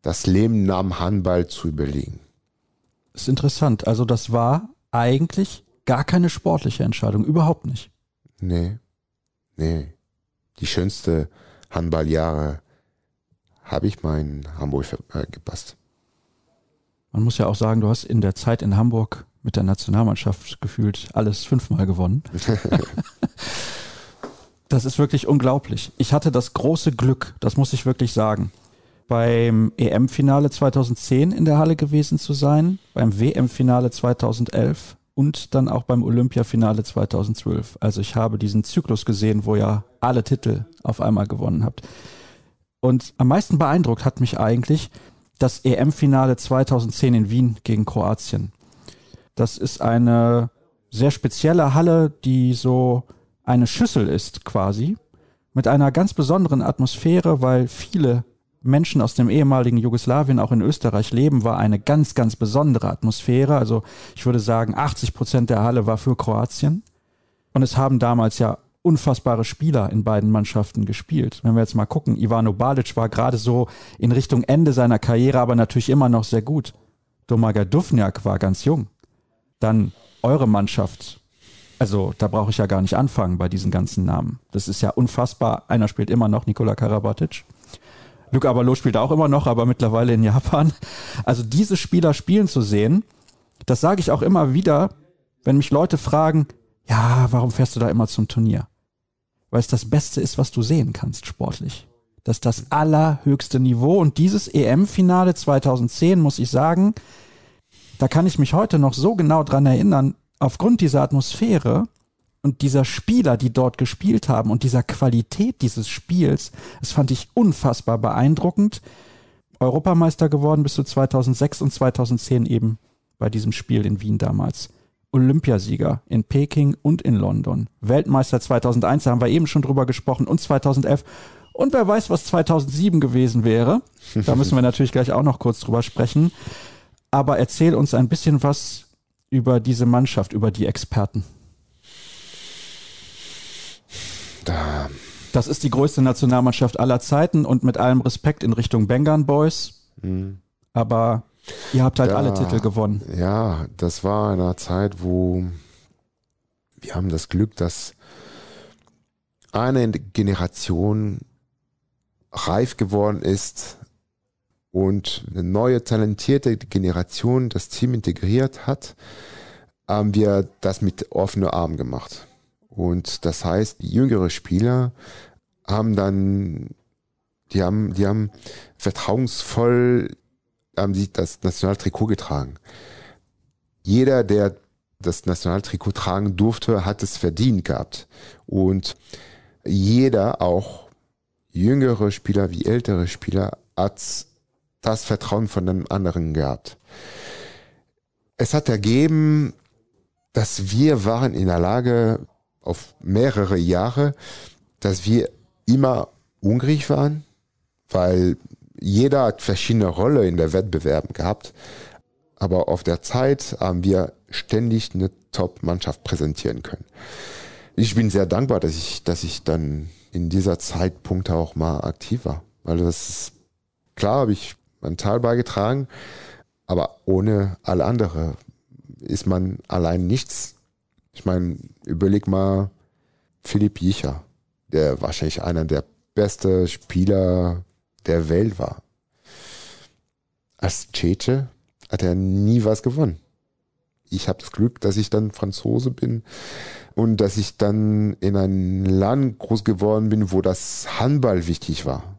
das Leben am Handball zu überlegen. Das ist interessant. Also das war eigentlich gar keine sportliche Entscheidung, überhaupt nicht. Nee, nee. Die schönste Handballjahre habe ich mal in Hamburg äh, gepasst. Man muss ja auch sagen, du hast in der Zeit in Hamburg mit der Nationalmannschaft gefühlt alles fünfmal gewonnen. das ist wirklich unglaublich. Ich hatte das große Glück, das muss ich wirklich sagen, beim EM-Finale 2010 in der Halle gewesen zu sein, beim WM-Finale 2011 und dann auch beim Olympiafinale 2012. Also ich habe diesen Zyklus gesehen, wo ihr alle Titel auf einmal gewonnen habt. Und am meisten beeindruckt hat mich eigentlich das EM-Finale 2010 in Wien gegen Kroatien. Das ist eine sehr spezielle Halle, die so eine Schüssel ist quasi, mit einer ganz besonderen Atmosphäre, weil viele Menschen aus dem ehemaligen Jugoslawien auch in Österreich leben, war eine ganz, ganz besondere Atmosphäre. Also ich würde sagen, 80 Prozent der Halle war für Kroatien. Und es haben damals ja unfassbare Spieler in beiden Mannschaften gespielt. Wenn wir jetzt mal gucken, Ivano Balic war gerade so in Richtung Ende seiner Karriere, aber natürlich immer noch sehr gut. Domaga Dufniak war ganz jung. Dann eure Mannschaft. Also da brauche ich ja gar nicht anfangen bei diesen ganzen Namen. Das ist ja unfassbar. Einer spielt immer noch, Nikola Karabatic. Luke Abalo spielt auch immer noch, aber mittlerweile in Japan. Also diese Spieler spielen zu sehen, das sage ich auch immer wieder, wenn mich Leute fragen, ja, warum fährst du da immer zum Turnier? Weil es das Beste ist, was du sehen kannst sportlich. Das ist das allerhöchste Niveau und dieses EM-Finale 2010 muss ich sagen, da kann ich mich heute noch so genau dran erinnern, aufgrund dieser Atmosphäre, und dieser Spieler, die dort gespielt haben und dieser Qualität dieses Spiels, das fand ich unfassbar beeindruckend. Europameister geworden bis zu 2006 und 2010 eben bei diesem Spiel in Wien damals. Olympiasieger in Peking und in London. Weltmeister 2001, da haben wir eben schon drüber gesprochen, und 2011. Und wer weiß, was 2007 gewesen wäre. Da müssen wir natürlich gleich auch noch kurz drüber sprechen. Aber erzähl uns ein bisschen was über diese Mannschaft, über die Experten. Da. Das ist die größte Nationalmannschaft aller Zeiten und mit allem Respekt in Richtung Bengan Boys. Mhm. Aber ihr habt halt da, alle Titel gewonnen. Ja, das war in einer Zeit, wo wir haben das Glück, dass eine Generation reif geworden ist und eine neue talentierte Generation das Team integriert hat, haben wir das mit offenen Armen gemacht. Und das heißt, jüngere Spieler haben dann, die haben, die haben vertrauensvoll haben sie das Nationaltrikot getragen. Jeder, der das Nationaltrikot tragen durfte, hat es verdient gehabt. Und jeder, auch jüngere Spieler wie ältere Spieler, hat das Vertrauen von einem anderen gehabt. Es hat ergeben, dass wir waren in der Lage, auf mehrere Jahre, dass wir immer hungrig waren, weil jeder hat verschiedene Rolle in der Wettbewerben gehabt. Aber auf der Zeit haben wir ständig eine Top-Mannschaft präsentieren können. Ich bin sehr dankbar, dass ich, dass ich dann in dieser Zeitpunkt auch mal aktiv war. Weil das ist, klar habe ich meinen Teil beigetragen, aber ohne alle andere ist man allein nichts. Ich meine, überleg mal Philipp Jicher, der wahrscheinlich einer der besten Spieler der Welt war. Als Tschetsche hat er nie was gewonnen. ich habe das Glück, dass ich dann Franzose bin und dass ich dann in ein Land groß geworden bin, wo das Handball wichtig war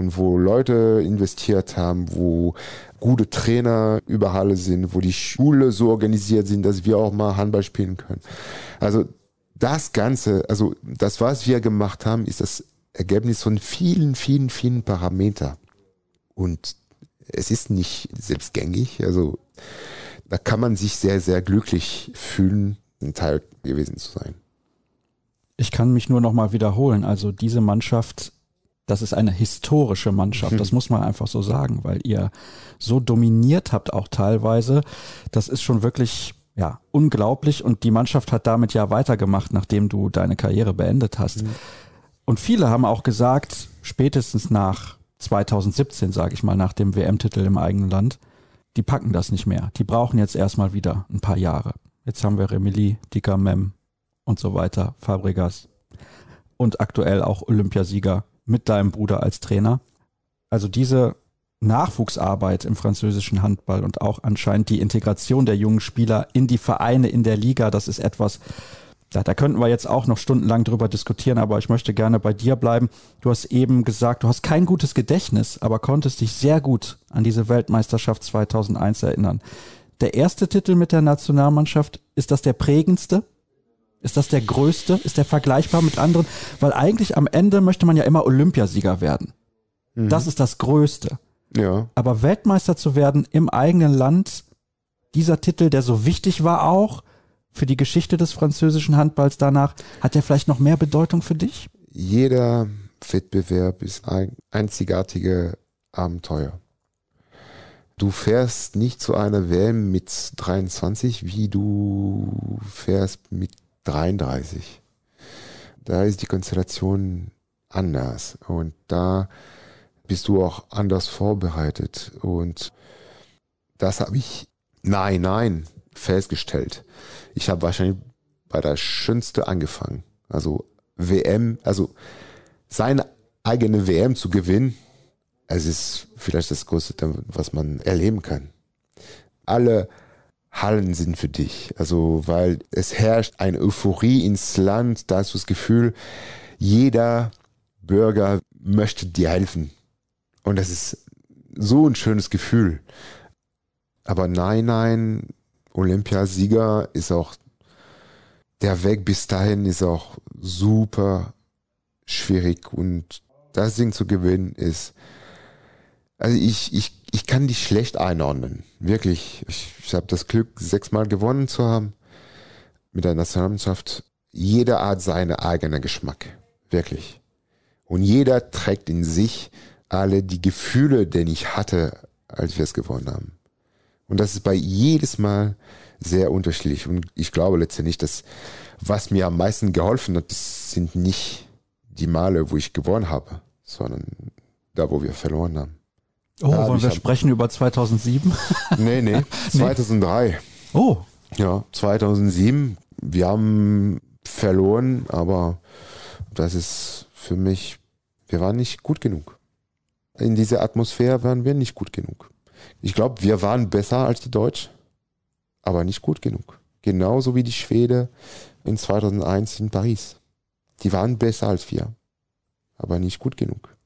und wo Leute investiert haben, wo gute Trainer überall sind, wo die Schule so organisiert sind, dass wir auch mal Handball spielen können. Also das Ganze, also das, was wir gemacht haben, ist das Ergebnis von vielen, vielen, vielen Parameter. Und es ist nicht selbstgängig. Also da kann man sich sehr, sehr glücklich fühlen, ein Teil gewesen zu sein. Ich kann mich nur noch mal wiederholen. Also diese Mannschaft, das ist eine historische Mannschaft. Das muss man einfach so sagen, weil ihr so dominiert habt auch teilweise. Das ist schon wirklich ja unglaublich und die Mannschaft hat damit ja weitergemacht, nachdem du deine Karriere beendet hast. Mhm. Und viele haben auch gesagt, spätestens nach 2017, sage ich mal, nach dem WM-Titel im eigenen Land, die packen das nicht mehr. Die brauchen jetzt erstmal wieder ein paar Jahre. Jetzt haben wir Remili, Dika Mem und so weiter, Fabregas und aktuell auch Olympiasieger mit deinem Bruder als Trainer. Also diese Nachwuchsarbeit im französischen Handball und auch anscheinend die Integration der jungen Spieler in die Vereine in der Liga, das ist etwas, da, da könnten wir jetzt auch noch stundenlang drüber diskutieren, aber ich möchte gerne bei dir bleiben. Du hast eben gesagt, du hast kein gutes Gedächtnis, aber konntest dich sehr gut an diese Weltmeisterschaft 2001 erinnern. Der erste Titel mit der Nationalmannschaft, ist das der prägendste? Ist das der größte? Ist der vergleichbar mit anderen? Weil eigentlich am Ende möchte man ja immer Olympiasieger werden. Mhm. Das ist das Größte. Ja. Aber Weltmeister zu werden im eigenen Land, dieser Titel, der so wichtig war auch, für die Geschichte des französischen Handballs danach, hat der vielleicht noch mehr Bedeutung für dich? Jeder Wettbewerb ist ein einzigartige Abenteuer. Du fährst nicht zu einer WM mit 23, wie du fährst mit 33. Da ist die Konstellation anders und da bist du auch anders vorbereitet und das habe ich, nein, nein, festgestellt ich habe wahrscheinlich bei der schönste angefangen. Also WM, also seine eigene WM zu gewinnen, es ist vielleicht das Größte, was man erleben kann. Alle Hallen sind für dich. Also, weil es herrscht eine Euphorie ins Land, da hast du das Gefühl, jeder Bürger möchte dir helfen. Und das ist so ein schönes Gefühl. Aber nein, nein, Olympiasieger ist auch der Weg bis dahin ist auch super schwierig und das Ding zu gewinnen ist, also ich, ich, ich kann die schlecht einordnen. Wirklich. Ich, ich habe das Glück, sechsmal gewonnen zu haben mit der Nationalmannschaft. Jeder hat seinen eigenen Geschmack. Wirklich. Und jeder trägt in sich alle die Gefühle, die ich hatte, als wir es gewonnen haben. Und das ist bei jedes Mal sehr unterschiedlich. Und ich glaube letztendlich, dass was mir am meisten geholfen hat, das sind nicht die Male, wo ich gewonnen habe, sondern da, wo wir verloren haben. Oh, wollen wir sprechen über 2007? Nee, nee, 2003. Nee. Oh. Ja, 2007. Wir haben verloren, aber das ist für mich, wir waren nicht gut genug. In dieser Atmosphäre waren wir nicht gut genug. Ich glaube, wir waren besser als die Deutschen, aber nicht gut genug. Genauso wie die Schwede in 2001 in Paris. Die waren besser als wir, aber nicht gut genug.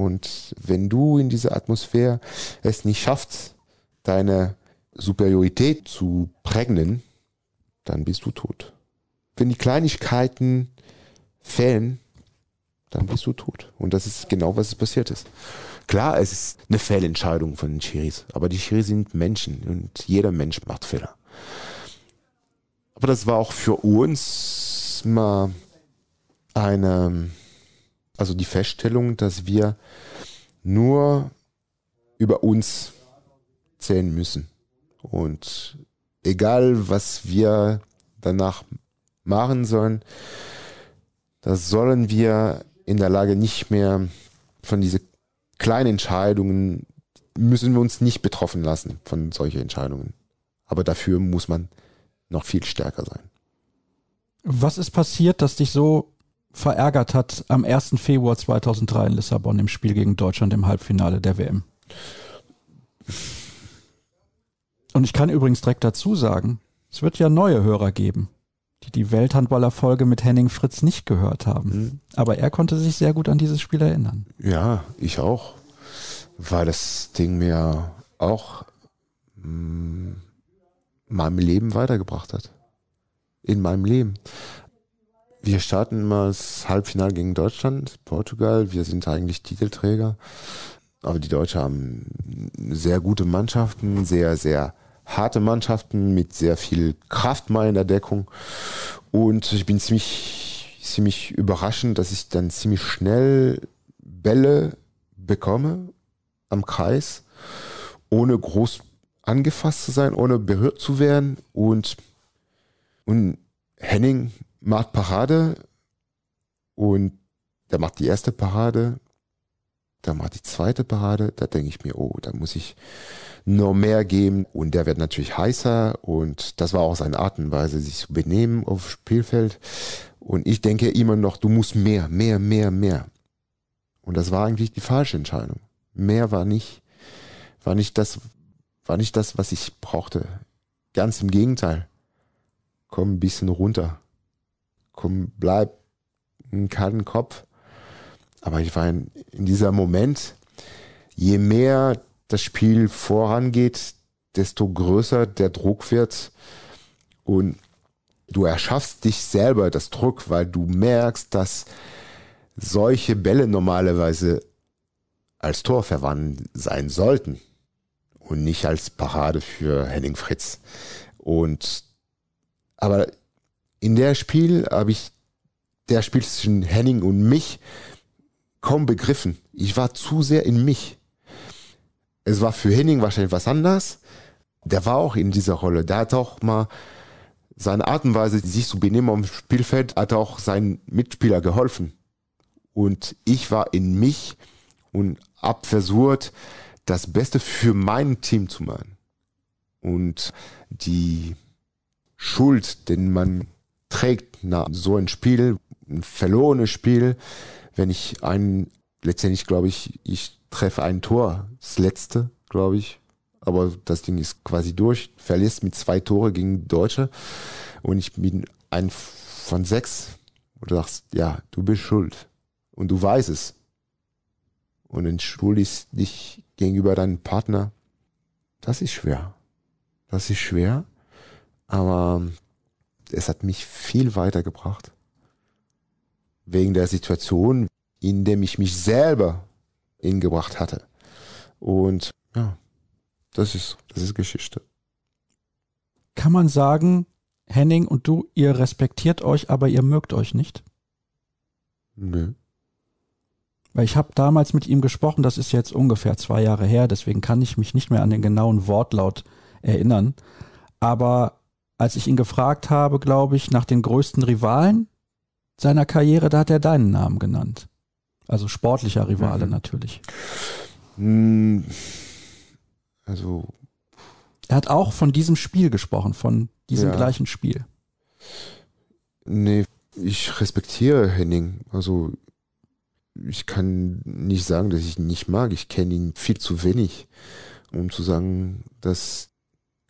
Und wenn du in dieser Atmosphäre es nicht schaffst, deine Superiorität zu prägnen, dann bist du tot. Wenn die Kleinigkeiten fehlen, dann bist du tot. Und das ist genau, was passiert ist. Klar, es ist eine Fehlentscheidung von den Chiris, aber die Chiris sind Menschen und jeder Mensch macht Fehler. Aber das war auch für uns mal eine, also die Feststellung, dass wir nur über uns zählen müssen. Und egal, was wir danach machen sollen, das sollen wir in der Lage nicht mehr von diesen kleinen Entscheidungen müssen wir uns nicht betroffen lassen von solchen Entscheidungen. Aber dafür muss man noch viel stärker sein. Was ist passiert, dass dich so verärgert hat am 1. Februar 2003 in Lissabon im Spiel gegen Deutschland im Halbfinale der WM? Und ich kann übrigens direkt dazu sagen, es wird ja neue Hörer geben, die die Welthandballerfolge mit Henning Fritz nicht gehört haben. Mhm. Aber er konnte sich sehr gut an dieses Spiel erinnern. Ja, ich auch. Weil das Ding mir auch mh, mm, meinem Leben weitergebracht hat. In meinem Leben. Wir starten immer das Halbfinale gegen Deutschland, Portugal. Wir sind eigentlich Titelträger. Aber die Deutschen haben sehr gute Mannschaften, sehr, sehr harte Mannschaften mit sehr viel Kraft mal in der Deckung. Und ich bin ziemlich, ziemlich überraschend, dass ich dann ziemlich schnell Bälle bekomme am Kreis, ohne groß angefasst zu sein, ohne berührt zu werden. Und, und Henning macht Parade und der macht die erste Parade, der macht die zweite Parade, da denke ich mir, oh, da muss ich noch mehr geben und der wird natürlich heißer und das war auch seine Art und Weise, sich zu benehmen auf Spielfeld und ich denke immer noch, du musst mehr, mehr, mehr, mehr und das war eigentlich die falsche Entscheidung. Mehr war nicht, war nicht das, war nicht das, was ich brauchte. Ganz im Gegenteil. Komm ein bisschen runter. Komm, bleib einen kalten Kopf. Aber ich in, in dieser Moment, je mehr das Spiel vorangeht, desto größer der Druck wird und du erschaffst dich selber das Druck, weil du merkst, dass solche Bälle normalerweise als Tor verwandt sein sollten und nicht als Parade für Henning Fritz. Und aber in der Spiel habe ich der Spiel zwischen Henning und mich kaum begriffen. Ich war zu sehr in mich. Es war für Henning wahrscheinlich was anderes. Der war auch in dieser Rolle. Der hat auch mal seine Art und Weise, sich zu benehmen auf dem Spielfeld, hat auch seinen Mitspieler geholfen. Und ich war in mich und hab versucht, das Beste für mein Team zu machen. Und die Schuld, den man trägt nach so ein Spiel, ein verlorenes Spiel, wenn ich ein, letztendlich glaube ich, ich treffe ein Tor, das letzte, glaube ich, aber das Ding ist quasi durch, verlierst mit zwei Tore gegen Deutsche. Und ich bin ein von sechs. Und du sagst, ja, du bist schuld. Und du weißt es. Und entschuldigst dich gegenüber deinem Partner, das ist schwer. Das ist schwer, aber es hat mich viel weitergebracht wegen der Situation, in dem ich mich selber hingebracht hatte. Und ja, das ist, das ist Geschichte. Kann man sagen, Henning und du, ihr respektiert euch, aber ihr mögt euch nicht? Nö. Weil ich habe damals mit ihm gesprochen, das ist jetzt ungefähr zwei Jahre her, deswegen kann ich mich nicht mehr an den genauen Wortlaut erinnern. Aber als ich ihn gefragt habe, glaube ich, nach den größten Rivalen, seiner Karriere, da hat er deinen Namen genannt. Also sportlicher Rivale mhm. natürlich. Hm, also. Er hat auch von diesem Spiel gesprochen, von diesem ja. gleichen Spiel. Nee, ich respektiere Henning. Also ich kann nicht sagen, dass ich ihn nicht mag. Ich kenne ihn viel zu wenig, um zu sagen, dass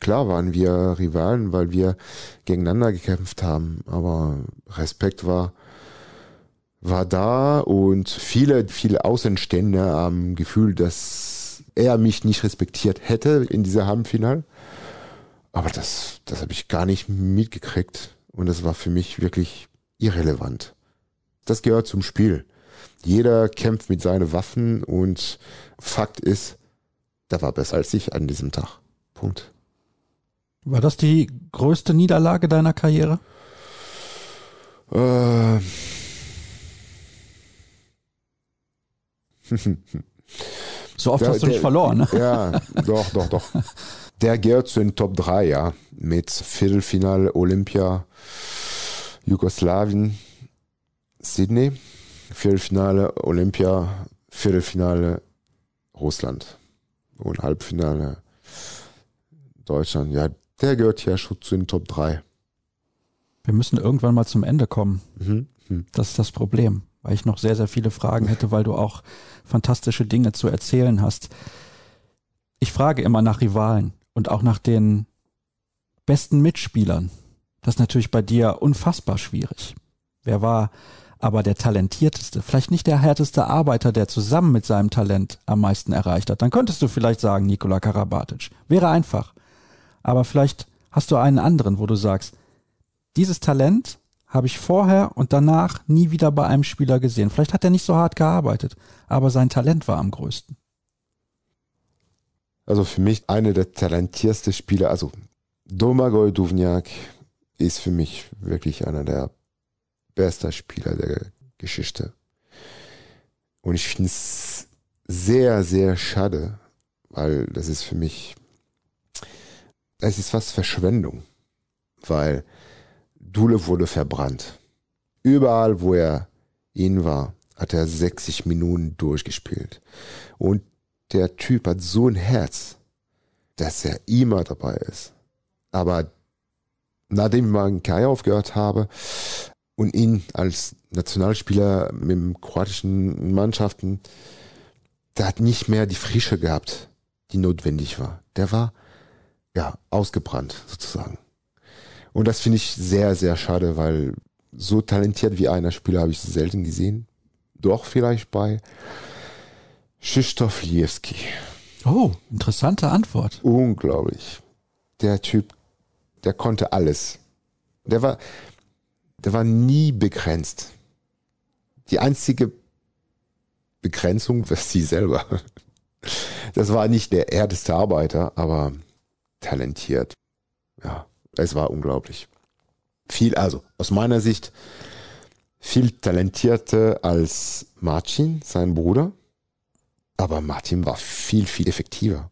klar waren wir Rivalen, weil wir gegeneinander gekämpft haben. Aber Respekt war war da und viele, viele Außenstände haben Gefühl, dass er mich nicht respektiert hätte in dieser Halbfinale. Aber das, das habe ich gar nicht mitgekriegt und das war für mich wirklich irrelevant. Das gehört zum Spiel. Jeder kämpft mit seinen Waffen und Fakt ist, der war besser als ich an diesem Tag. Punkt. War das die größte Niederlage deiner Karriere? Äh, so oft der, hast du nicht der, verloren, ne? Ja, doch, doch, doch. Der gehört zu den Top 3, ja. Mit Viertelfinale Olympia, Jugoslawien, Sydney, Viertelfinale Olympia, Viertelfinale Russland und Halbfinale Deutschland. Ja, der gehört ja schon zu den Top 3. Wir müssen irgendwann mal zum Ende kommen. Mhm. Mhm. Das ist das Problem weil ich noch sehr, sehr viele Fragen hätte, weil du auch fantastische Dinge zu erzählen hast. Ich frage immer nach Rivalen. Und und auch nach den besten Mitspielern. Das ist natürlich bei dir unfassbar schwierig. Wer war aber der talentierteste, vielleicht nicht der härteste Arbeiter, der zusammen mit seinem Talent am meisten erreicht hat? Dann könntest du vielleicht sagen, Nikola Karabatic. Wäre einfach. Aber vielleicht hast du einen anderen, wo du sagst, dieses Talent habe ich vorher und danach nie wieder bei einem Spieler gesehen. Vielleicht hat er nicht so hart gearbeitet, aber sein Talent war am größten. Also für mich einer der talentiertesten Spieler, also Domagoj Duvniak ist für mich wirklich einer der besten Spieler der Geschichte. Und ich finde es sehr, sehr schade, weil das ist für mich, es ist fast Verschwendung, weil Dule wurde verbrannt. Überall, wo er ihn war, hat er 60 Minuten durchgespielt. Und der Typ hat so ein Herz, dass er immer dabei ist. Aber nachdem ich meinen Karriere aufgehört habe und ihn als Nationalspieler mit den kroatischen Mannschaften, der hat nicht mehr die Frische gehabt, die notwendig war. Der war ja ausgebrannt sozusagen. Und das finde ich sehr, sehr schade, weil so talentiert wie einer Spieler habe ich selten gesehen. Doch vielleicht bei Krzysztof Liewski. Oh, interessante Antwort. Unglaublich. Der Typ, der konnte alles. Der war, der war nie begrenzt. Die einzige Begrenzung war sie selber. Das war nicht der erdeste Arbeiter, aber talentiert. Ja. Es war unglaublich. Viel, also aus meiner Sicht, viel talentierter als Marcin, sein Bruder. Aber Martin war viel, viel effektiver.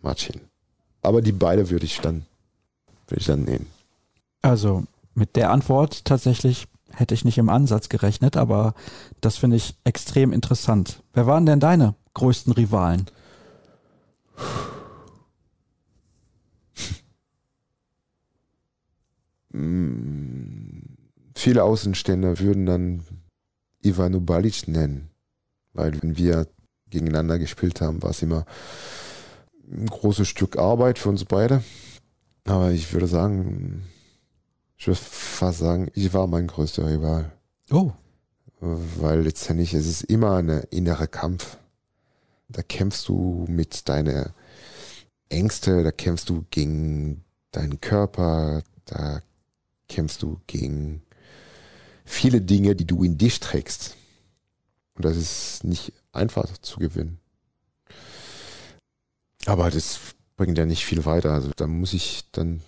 Marcin. Aber die beide würde ich dann, würde ich dann nehmen. Also mit der Antwort tatsächlich hätte ich nicht im Ansatz gerechnet, aber das finde ich extrem interessant. Wer waren denn deine größten Rivalen? Viele Außenstände würden dann Ivano Balic nennen, weil wenn wir gegeneinander gespielt haben, war es immer ein großes Stück Arbeit für uns beide. Aber ich würde sagen, ich würde fast sagen, ich war mein größter Rival. Oh. Weil letztendlich es ist immer ein innerer Kampf. Da kämpfst du mit deinen Ängste, da kämpfst du gegen deinen Körper, da kämpfst du gegen viele Dinge, die du in dich trägst. Und das ist nicht einfach zu gewinnen. Aber das bringt ja nicht viel weiter. Also da muss ich dann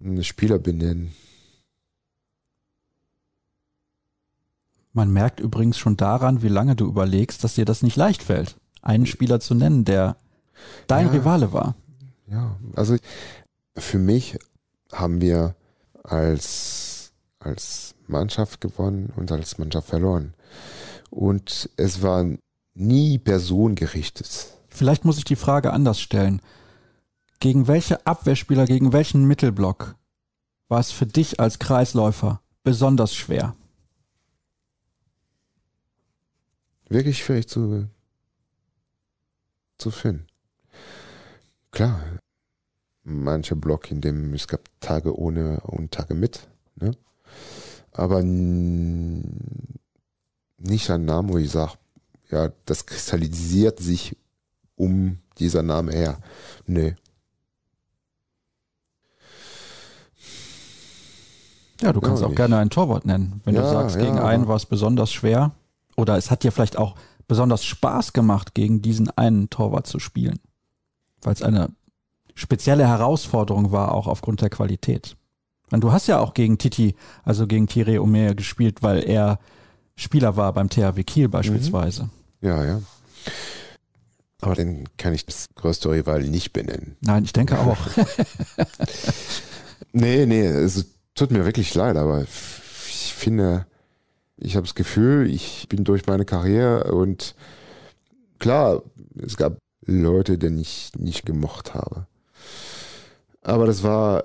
einen Spieler benennen. Man merkt übrigens schon daran, wie lange du überlegst, dass dir das nicht leicht fällt, einen Spieler zu nennen, der dein ja, Rivale war. Ja, also für mich haben wir als, als Mannschaft gewonnen und als Mannschaft verloren. Und es war nie personengerichtet. Vielleicht muss ich die Frage anders stellen. Gegen welche Abwehrspieler, gegen welchen Mittelblock war es für dich als Kreisläufer besonders schwer? Wirklich schwierig zu, zu finden. Klar, manche Block, in dem es gab Tage ohne und Tage mit. Ne? Aber nicht ein Name, wo ich sage, ja, das kristallisiert sich um dieser Name her. Nee. Ja, du kannst ja, auch gerne ein Torwart nennen. Wenn ja, du sagst, gegen ja, einen war es besonders schwer. Oder es hat dir vielleicht auch besonders Spaß gemacht, gegen diesen einen Torwart zu spielen. Weil es eine spezielle Herausforderung war, auch aufgrund der Qualität. Und du hast ja auch gegen Titi, also gegen Thierry Omer gespielt, weil er Spieler war beim THW Kiel beispielsweise. Mhm. Ja, ja. Aber den kann ich das größte Rival nicht benennen. Nein, ich denke auch. nee, nee, es tut mir wirklich leid, aber ich finde, ich habe das Gefühl, ich bin durch meine Karriere und klar, es gab Leute, die ich nicht gemocht habe. Aber das war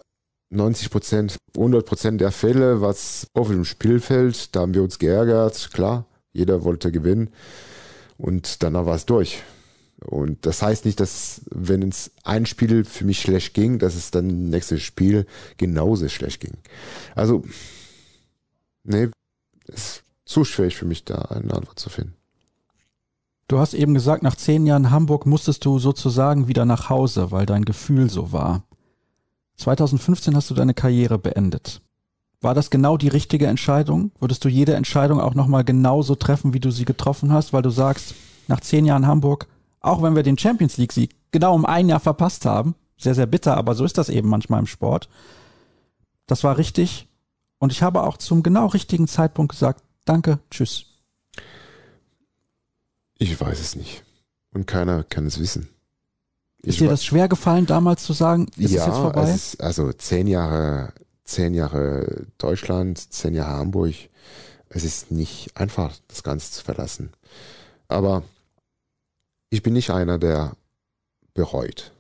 90 Prozent, 100 Prozent der Fälle, was auf dem Spielfeld, da haben wir uns geärgert, klar, jeder wollte gewinnen und danach war es durch. Und das heißt nicht, dass wenn es ein Spiel für mich schlecht ging, dass es dann nächstes Spiel genauso schlecht ging. Also, nee, ist zu schwierig für mich, da eine Antwort zu finden. Du hast eben gesagt, nach zehn Jahren Hamburg musstest du sozusagen wieder nach Hause, weil dein Gefühl so war. 2015 hast du deine Karriere beendet. War das genau die richtige Entscheidung? Würdest du jede Entscheidung auch nochmal genauso treffen, wie du sie getroffen hast, weil du sagst, nach zehn Jahren Hamburg, auch wenn wir den Champions League Sieg genau um ein Jahr verpasst haben, sehr, sehr bitter, aber so ist das eben manchmal im Sport. Das war richtig. Und ich habe auch zum genau richtigen Zeitpunkt gesagt, danke, tschüss. Ich weiß es nicht. Und keiner kann es wissen. Ist ich dir das schwer gefallen, damals zu sagen, ist ja, es jetzt vorbei? Es ist also zehn Jahre, zehn Jahre Deutschland, zehn Jahre Hamburg. Es ist nicht einfach, das Ganze zu verlassen. Aber ich bin nicht einer, der bereut.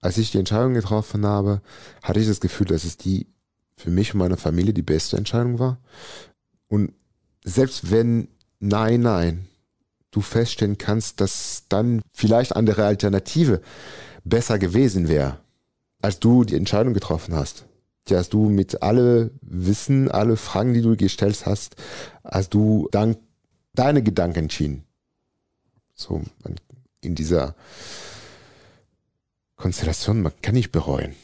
Als ich die Entscheidung getroffen habe, hatte ich das Gefühl, dass es die für mich und meine Familie die beste Entscheidung war. Und selbst wenn nein, nein, du feststellen kannst, dass dann vielleicht andere Alternative besser gewesen wäre, als du die Entscheidung getroffen hast. Hast du mit alle Wissen, alle Fragen, die du gestellt hast, hast du dann deine Gedanken entschieden. So in dieser Konstellation, man kann nicht bereuen.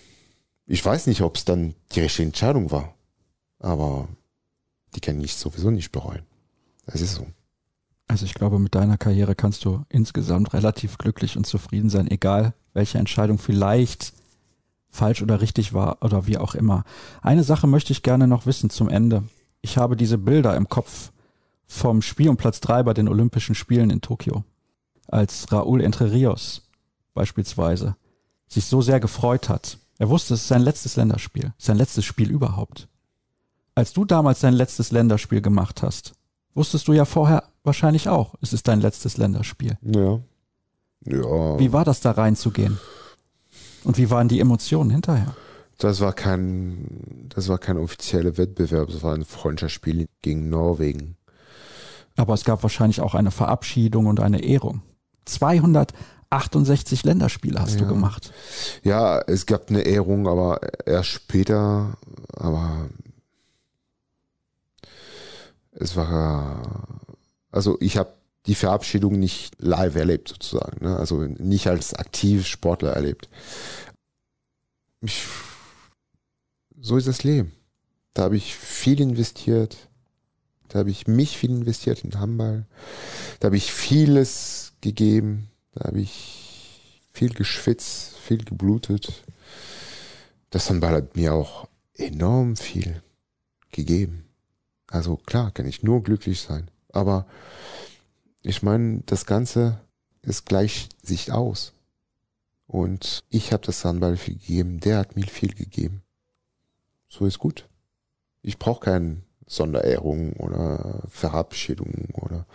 Ich weiß nicht, ob es dann die richtige Entscheidung war, aber die kann ich sowieso nicht bereuen. Das ist so. Also ich glaube, mit deiner Karriere kannst du insgesamt relativ glücklich und zufrieden sein, egal welche Entscheidung vielleicht falsch oder richtig war oder wie auch immer. Eine Sache möchte ich gerne noch wissen zum Ende. Ich habe diese Bilder im Kopf vom Spiel um Platz drei bei den Olympischen Spielen in Tokio als Raúl Entre Rios beispielsweise sich so sehr gefreut hat. Er wusste, es ist sein letztes Länderspiel, sein letztes Spiel überhaupt. Als du damals dein letztes Länderspiel gemacht hast, wusstest du ja vorher wahrscheinlich auch, es ist dein letztes Länderspiel. Ja. Ja. Wie war das da reinzugehen? Und wie waren die Emotionen hinterher? Das war kein, das war kein offizieller Wettbewerb, das war ein Freundschaftsspiel gegen Norwegen. Aber es gab wahrscheinlich auch eine Verabschiedung und eine Ehrung. 268 Länderspiele hast ja. du gemacht. Ja, es gab eine Ehrung, aber erst später, aber es war, also ich habe die Verabschiedung nicht live erlebt sozusagen, ne? also nicht als aktiv Sportler erlebt. Ich, so ist das Leben. Da habe ich viel investiert. Da habe ich mich viel investiert in Handball. Da habe ich vieles gegeben. Da habe ich viel geschwitzt, viel geblutet. Das Handball hat mir auch enorm viel gegeben. Also klar, kann ich nur glücklich sein. Aber ich meine, das Ganze ist gleich sich aus. Und ich habe das Handball viel gegeben, der hat mir viel gegeben. So ist gut. Ich brauche keine Sonderehrung oder Verabschiedung oder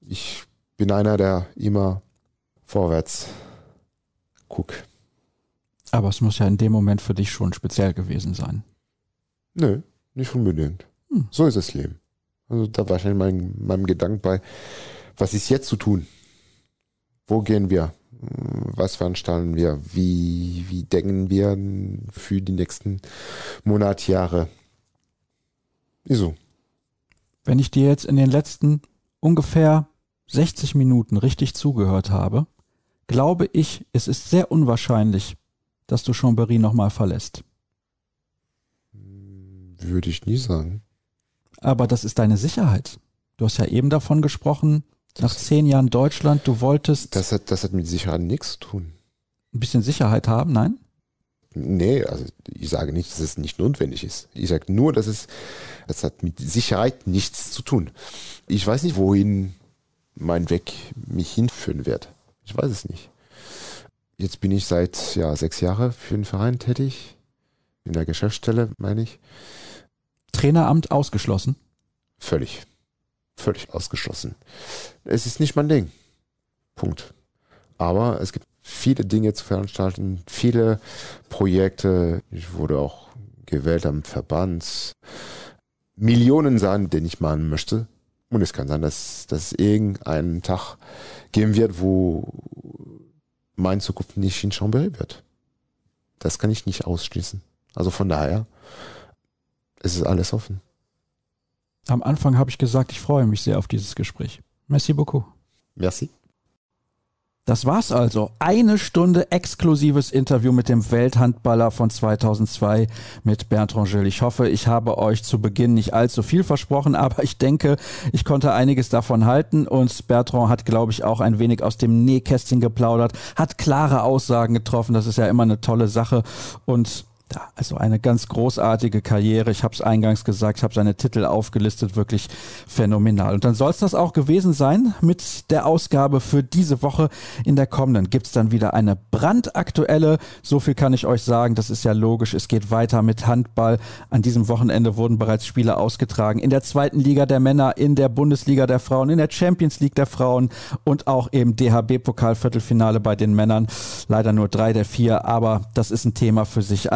ich bin einer, der immer vorwärts guckt. Aber es muss ja in dem Moment für dich schon speziell gewesen sein. Nö, nicht unbedingt. Hm. So ist das Leben. Also da war wahrscheinlich mein, meinem Gedanken bei, was ist jetzt zu tun? Wo gehen wir? Was veranstalten wir? Wie, wie denken wir für die nächsten Monate, Jahre? Wieso? Wenn ich dir jetzt in den letzten ungefähr 60 Minuten richtig zugehört habe, glaube ich, es ist sehr unwahrscheinlich, dass du Chambéry nochmal verlässt. Würde ich nie sagen. Aber das ist deine Sicherheit. Du hast ja eben davon gesprochen, das nach zehn Jahren Deutschland, du wolltest. Das hat, das hat mit Sicherheit nichts zu tun. Ein bisschen Sicherheit haben, nein? Nee, also ich sage nicht, dass es nicht notwendig ist. Ich sage nur, dass es, es hat mit Sicherheit nichts zu tun. Ich weiß nicht, wohin mein Weg mich hinführen wird. Ich weiß es nicht. Jetzt bin ich seit ja, sechs Jahren für den Verein tätig. In der Geschäftsstelle, meine ich. Traineramt ausgeschlossen? Völlig. Völlig ausgeschlossen. Es ist nicht mein Ding. Punkt. Aber es gibt viele Dinge zu veranstalten, viele Projekte. Ich wurde auch gewählt am Verband. Millionen Sachen, den ich machen möchte. Und es kann sein, dass, dass es irgendeinen Tag geben wird, wo meine Zukunft nicht in Chambéry wird. Das kann ich nicht ausschließen. Also von daher, es ist alles offen. Am Anfang habe ich gesagt, ich freue mich sehr auf dieses Gespräch. Merci beaucoup. Merci. Das war's also. Eine Stunde exklusives Interview mit dem Welthandballer von 2002 mit Bernd Rangel. Ich hoffe, ich habe euch zu Beginn nicht allzu viel versprochen, aber ich denke, ich konnte einiges davon halten und Bertrand hat, glaube ich, auch ein wenig aus dem Nähkästchen geplaudert, hat klare Aussagen getroffen. Das ist ja immer eine tolle Sache und also eine ganz großartige Karriere. Ich habe es eingangs gesagt, ich habe seine Titel aufgelistet, wirklich phänomenal. Und dann soll es das auch gewesen sein mit der Ausgabe für diese Woche. In der kommenden gibt's dann wieder eine brandaktuelle. So viel kann ich euch sagen, das ist ja logisch. Es geht weiter mit Handball. An diesem Wochenende wurden bereits Spiele ausgetragen. In der zweiten Liga der Männer, in der Bundesliga der Frauen, in der Champions League der Frauen und auch im DHB-Pokal-Viertelfinale bei den Männern. Leider nur drei der vier, aber das ist ein Thema für sich.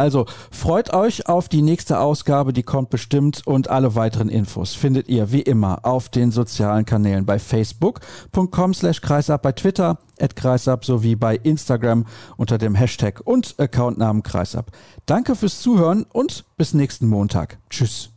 Freut euch auf die nächste Ausgabe, die kommt bestimmt und alle weiteren Infos findet ihr wie immer auf den sozialen Kanälen bei facebook.com slash kreisab, bei Twitter at kreisab sowie bei Instagram unter dem Hashtag und Accountnamen kreisab. Danke fürs Zuhören und bis nächsten Montag. Tschüss.